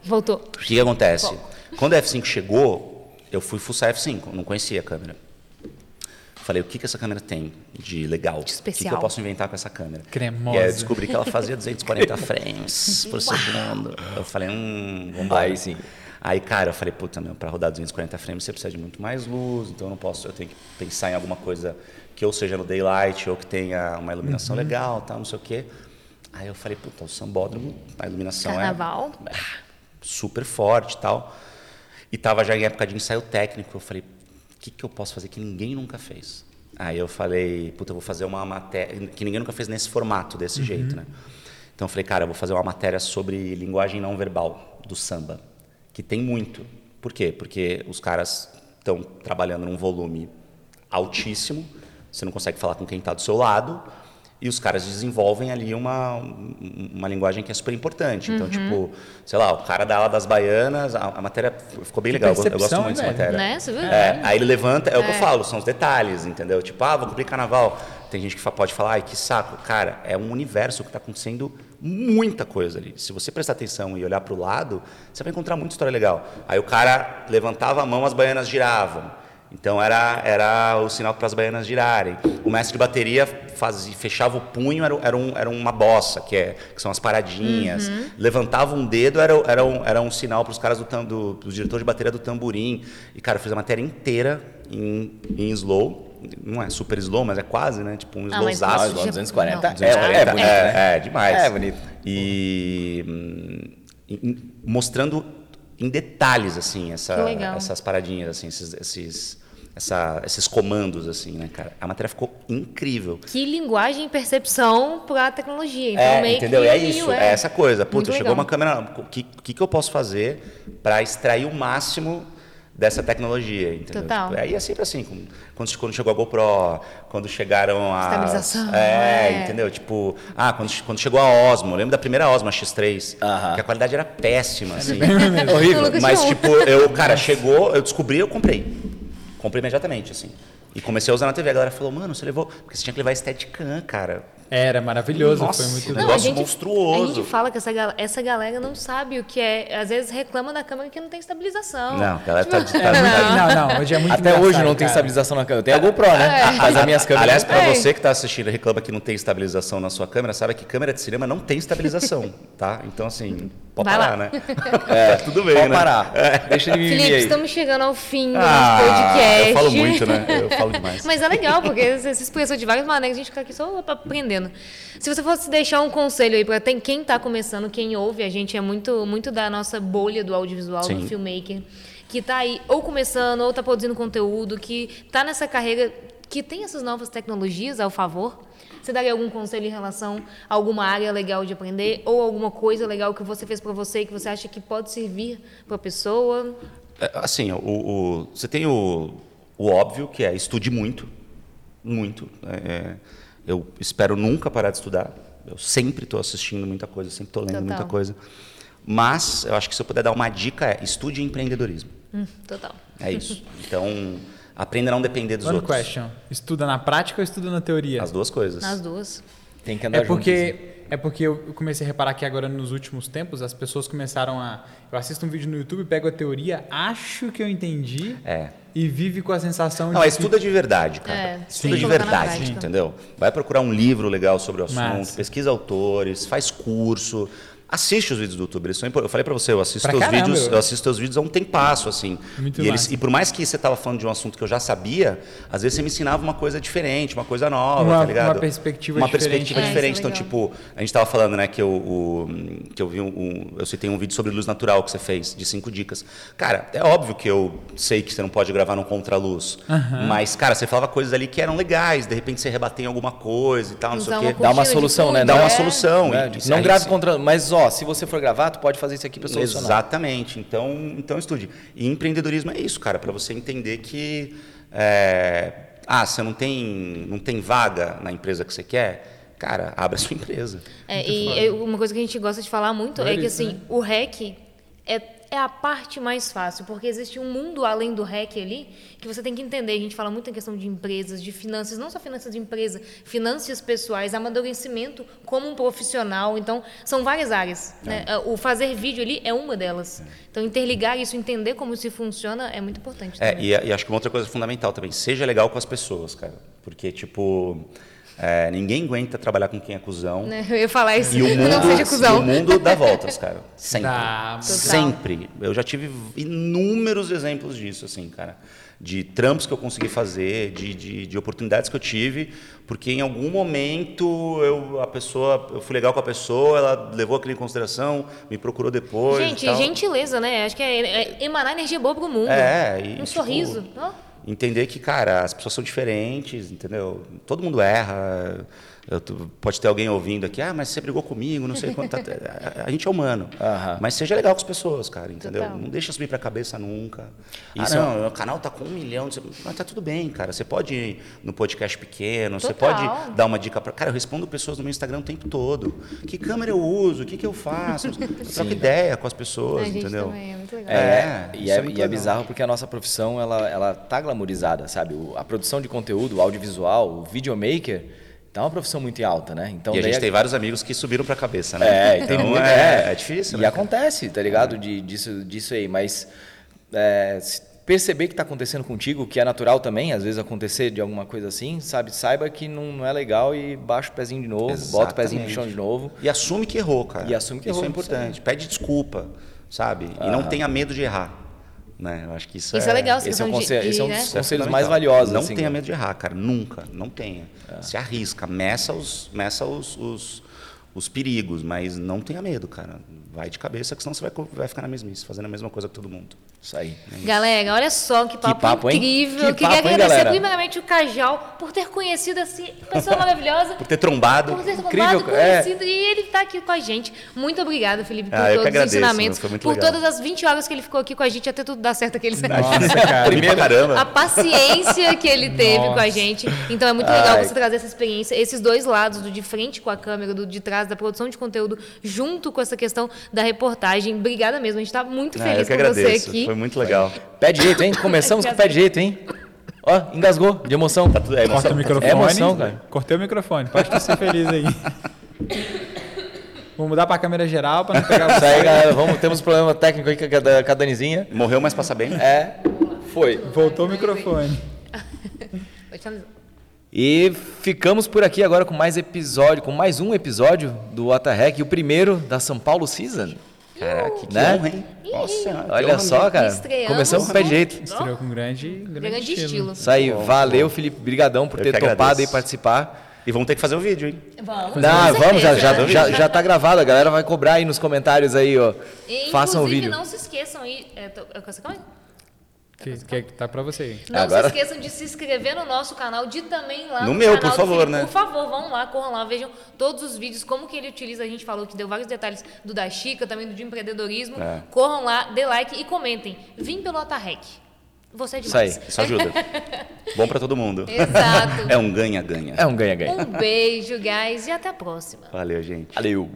Voltou. o que, acontece? Quando a F5 chegou, eu fui fuçar a F5, eu não conhecia a câmera. Falei, o que, que essa câmera tem de legal? O que, que especial. eu posso inventar com essa câmera? Cremosa. E aí eu descobri que ela fazia 240 frames por segundo. Eu falei, hum, vamos Aí sim. Aí, cara, eu falei, puta, meu, pra rodar 240 frames você precisa de muito mais luz, então eu não posso, eu tenho que pensar em alguma coisa que ou seja no daylight ou que tenha uma iluminação legal, tal, não sei o quê. Aí eu falei, puta, o sambódromo, a iluminação Carnaval. é super forte e tal. E tava já em época de ensaio técnico, eu falei, que, que eu posso fazer que ninguém nunca fez? Aí eu falei, puta, eu vou fazer uma matéria que ninguém nunca fez nesse formato, desse jeito, né? Então eu falei, cara, eu vou fazer uma matéria sobre linguagem não verbal do samba, que tem muito. Por quê? Porque os caras estão trabalhando num volume altíssimo, você não consegue falar com quem está do seu lado, e os caras desenvolvem ali uma, um- uma linguagem que é super importante. Então, tipo, sei lá, o cara da ala das baianas, a, a matéria ficou bem legal, eu, go- eu gosto muito dessa matéria. Né? Você viu? É, aí ele levanta, é, o que eu É. falo, são os detalhes, entendeu? Tipo, ah, vou cobrir carnaval. Tem gente que pode falar, ai, que saco. Cara, é um universo que está acontecendo muita coisa ali. Se você prestar atenção e olhar para o lado, você vai encontrar muita história legal. Aí o cara levantava a mão, as baianas giravam. Então era, era o sinal para as baianas girarem. O mestre de bateria fazia, fechava o punho, era, era, um, era uma bossa, que, é, que são as paradinhas. Levantava um dedo, era, era, um, era um sinal para os caras do, tam- do, do diretor de bateria do tamborim. E, cara, eu fiz a matéria inteira em, em slow. Não é super slow, mas é quase, né? Tipo um Ah, slowzaço. nossa, 240 Não. é, 240, é bonito, é, né? é, demais. É bonito. E hum, em- mostrando em detalhes, assim, essa, essas paradinhas, assim, esses, esses, essa- esses comandos, assim, né, cara? A matéria ficou incrível. Que linguagem e percepção para a tecnologia. Então, É, meio entendeu? que É isso, é essa coisa. Puta, chegou uma câmera, o que, que, que eu posso fazer para extrair o máximo dessa tecnologia, entendeu? Total. Tipo, aí é sempre assim, quando, quando chegou a GoPro, quando chegaram a... Estabilização, É, é. entendeu? Tipo, ah, quando, quando chegou a Osmo, eu lembro da primeira Osmo, a X3, Aham. que a qualidade era péssima, assim. Eu Horrível. Mas, tipo, eu, cara, chegou, eu descobri, eu comprei. Comprei imediatamente, assim. E comecei a usar na TV. A galera falou, mano, você levou... Porque você tinha que levar Steadicam, cara. Era maravilhoso, Nossa, foi muito né? bom. Não, a negócio gente, monstruoso. A gente fala que essa, essa galera não sabe o que é. Às vezes reclama da câmera que não tem estabilização. Não, a galera tá... Tipo, tá- Não, não, hoje é muito Até hoje não tem cara. estabilização na câmera. Tem a GoPro, né? É. Mas as minhas câmeras. Aliás, para É. você que está assistindo e reclama que não tem estabilização na sua câmera, sabe que câmera de cinema não tem estabilização, tá? Então, assim, pode Vai parar, lá. né? É, tudo bem, Pode né? parar. Deixa de mimimi Felipe, aí. estamos chegando ao fim do Ah, nosso podcast. eu falo muito, né? Eu falo demais. Mas é legal, porque você se expressou de várias maneiras, a gente fica aqui só pra aprender aprendendo. Se você fosse deixar um conselho aí para quem está começando, quem ouve, a gente é muito, muito da nossa bolha do audiovisual, Sim. do filmmaker, que está aí ou começando, ou está produzindo conteúdo, que está nessa carreira, que tem essas novas tecnologias ao favor. Você daria algum conselho em relação a alguma área legal de aprender ou alguma coisa legal que você fez para você e que você acha que pode servir para a pessoa? É, Assim, o, o- você tem o, o óbvio, que é estude muito. Muito. É, eu espero nunca parar de estudar. Eu sempre estou assistindo muita coisa, sempre estou lendo Total. muita coisa. Mas eu acho que se eu puder dar uma dica é estude empreendedorismo. Hum, total. É isso. Então, aprenda a não depender dos One outros. question. Estuda na prática ou estuda na teoria? As duas coisas. Nas duas. Tem que andar É juntos, né? porque, é porque eu comecei a reparar que agora nos últimos tempos as pessoas começaram a. Eu assisto um vídeo no YouTube, pego a teoria, acho que eu entendi É. e vive com a sensação Não, de. é estuda de verdade, cara. É, estuda de verdade, entendeu? Vai procurar um livro legal sobre o assunto, Massa. pesquisa autores, faz curso. Assiste os vídeos do YouTube. Eles são impor- eu falei pra você, eu assisto Pra teus caramba, vídeos, eu- assisto teus vídeos há um tempasso, assim. Muito e, eles, e por mais que você tava falando de um assunto que eu já sabia, às vezes você me ensinava uma coisa diferente, uma coisa nova, Uma- tá ligado? uma perspectiva uma diferente. perspectiva É, isso é diferente. Então, tipo, a gente tava falando, né, que eu, o- que eu vi um, um- eu citei um vídeo sobre luz natural que você fez, de cinco dicas. Cara, é óbvio que eu sei que você não pode gravar num contraluz, mas, cara, você falava coisas ali que eram legais, de repente você rebater em alguma coisa e tal, não sei Usar o quê. Dá uma solução, né? Dá uma é. solução. Né? e- não grave você- contra. Mas, ó, se você for gravar, tu pode fazer isso aqui pra solucionar. Exatamente. Então, então estude. E empreendedorismo é isso, cara, para você entender que é, ah, você não tem não tem vaga na empresa que você quer, cara, abra sua empresa. É, e é uma coisa que a gente gosta de falar muito é que Flores, assim, né? o REC é, é a parte mais fácil, porque existe um mundo além do REC ali que você tem que entender. A gente fala muito em questão de empresas, de finanças, não só finanças de empresa, finanças pessoais, amadurecimento como um profissional. Então, são várias áreas. né? O fazer vídeo ali é uma delas. Então, interligar isso, entender como isso funciona é muito importante. É, e, e acho que uma outra coisa fundamental também, seja legal com as pessoas, cara. Porque, tipo, é, ninguém aguenta trabalhar com quem é cuzão. Né? Eu ia falar isso. E o mundo, não seja e cuzão. o mundo dá voltas, cara. Sempre. Dá. Sempre. Eu já tive inúmeros exemplos disso, assim, cara. De trampos que eu consegui fazer, de, de, de oportunidades que eu tive, porque em algum momento eu, a pessoa, eu fui legal com a pessoa, ela levou aquilo em consideração, me procurou depois. e Gente, tal. gentileza, né? Acho que é, é emanar energia boa pro mundo. É, e, um tipo, sorriso. Ó. Entender que, cara, as pessoas são diferentes, entendeu? Todo mundo erra. Eu tu- pode ter alguém ouvindo aqui, ah, mas você brigou comigo, não sei quanto. tá- a, a gente é humano. Mas seja legal com as pessoas, cara, entendeu? Total. Não deixa subir pra cabeça nunca. Ah, Isso é não, o canal tá com um milhão. de- Mas tá tudo bem, cara. Você pode ir no podcast pequeno, você Total. pode dar uma dica pra. Cara, eu respondo pessoas no meu Instagram o tempo todo. Que câmera eu uso? O que, que eu faço? Eu troco ideia com as A pessoas, entendeu? também, é muito legal. É, É, e, é, é e é bizarro porque a nossa profissão ela, ela tá glamourizada, sabe? O- a produção de conteúdo, o audiovisual, o videomaker, tá uma profissão muito em alta, né? Então e a gente a- tem vários amigos que subiram pra cabeça, né? É, tem então muito- é, é difícil, E né? acontece, tá ligado? De, disso, disso aí, mas é, perceber que tá acontecendo contigo, que é natural também, às vezes acontecer de alguma coisa assim, sabe? Saiba que não, não é legal e baixa o pezinho de novo, bota o pezinho no chão de novo. E assume que errou, cara. E assume que isso errou, é importante. Pede desculpa, sabe? E não tenha medo de errar. Né? Eu acho que isso, Isso é legal, essa Esse é, um conselho, de, esse é um dos é conselhos mais valiosos. Não assim, tenha né? medo de errar, cara. Nunca. Não tenha. Se arrisca. Meça os, meça os, os, os perigos, mas não tenha medo, cara. Vai de cabeça, que senão você vai, vai ficar na mesmice, fazendo a mesma coisa que todo mundo. Isso aí. Galera, olha só que papo, papo, hein? incrível. Que Eu queria papo, hein, agradecer galera? primeiramente o Cajal por ter conhecido essa pessoa maravilhosa. Por ter trombado. Por ter Incrível, tomado, é. conhecido, e ele está aqui com a gente. Muito obrigada, Felipe, por Ah, que todos os agradeço, ensinamentos, foi muito por legal. todas as 20 horas que ele ficou aqui com a gente, até tudo dar certo aquele Nossa, cara. Primeiro, caramba. a paciência que ele teve com a Nossa. gente. Então é muito legal Ai. você trazer essa experiência, esses dois lados, do de frente com a câmera, do de trás, da produção de conteúdo, junto com essa questão da reportagem. Obrigada mesmo, a gente está muito Ah, feliz eu que com você agradeço. aqui. Foi muito legal. Pé direito, hein? Começamos com o pé direito, hein? Ó, engasgou de emoção. Tá tudo, é, Corta o emoção. microfone. É emoção, cara. Cortei o microfone. Pode ser feliz aí. Vou mudar pra câmera geral pra não pegar Isso você. aí, galera. Vamos, temos um problema técnico aí com a, com a Danizinha. Morreu, mas passa bem. É, foi. Voltou o microfone. E ficamos por aqui agora com mais episódio, com mais um episódio do Waterrec, o primeiro da São Paulo Season. Caraca, que Né? honra, hein? Nossa senhora. que Olha só, cara. Estreamos Começamos com o pé direito. Estreou com grande, grande, Grande estilo. estilo. Isso aí, valeu, Felipe. Brigadão por Eu ter topado agradeço. e participar. E vamos ter que fazer o vídeo, hein? Vamos, Não, com vamos, já, já, já, já tá gravado, a galera vai cobrar aí nos comentários aí, ó. E, Façam o vídeo. não se esqueçam aí. É, tô, é, aí. Que, que tá pra você aí. Não Agora- se esqueçam de se inscrever no nosso canal, de também lá No no, meu, canal por favor, Felipe. né? Por favor, vão lá, corram lá, vejam todos os vídeos, como que ele utiliza, a gente falou que deu vários detalhes do da Chica, também do de empreendedorismo. É. Corram lá, dê like e comentem. Vim pelo Otarrec. Você é Isso demais. aí. Isso ajuda. Bom pra todo mundo. Exato. É um ganha-ganha. É um ganha-ganha. Um beijo, guys, e até a próxima. Valeu, gente. Valeu.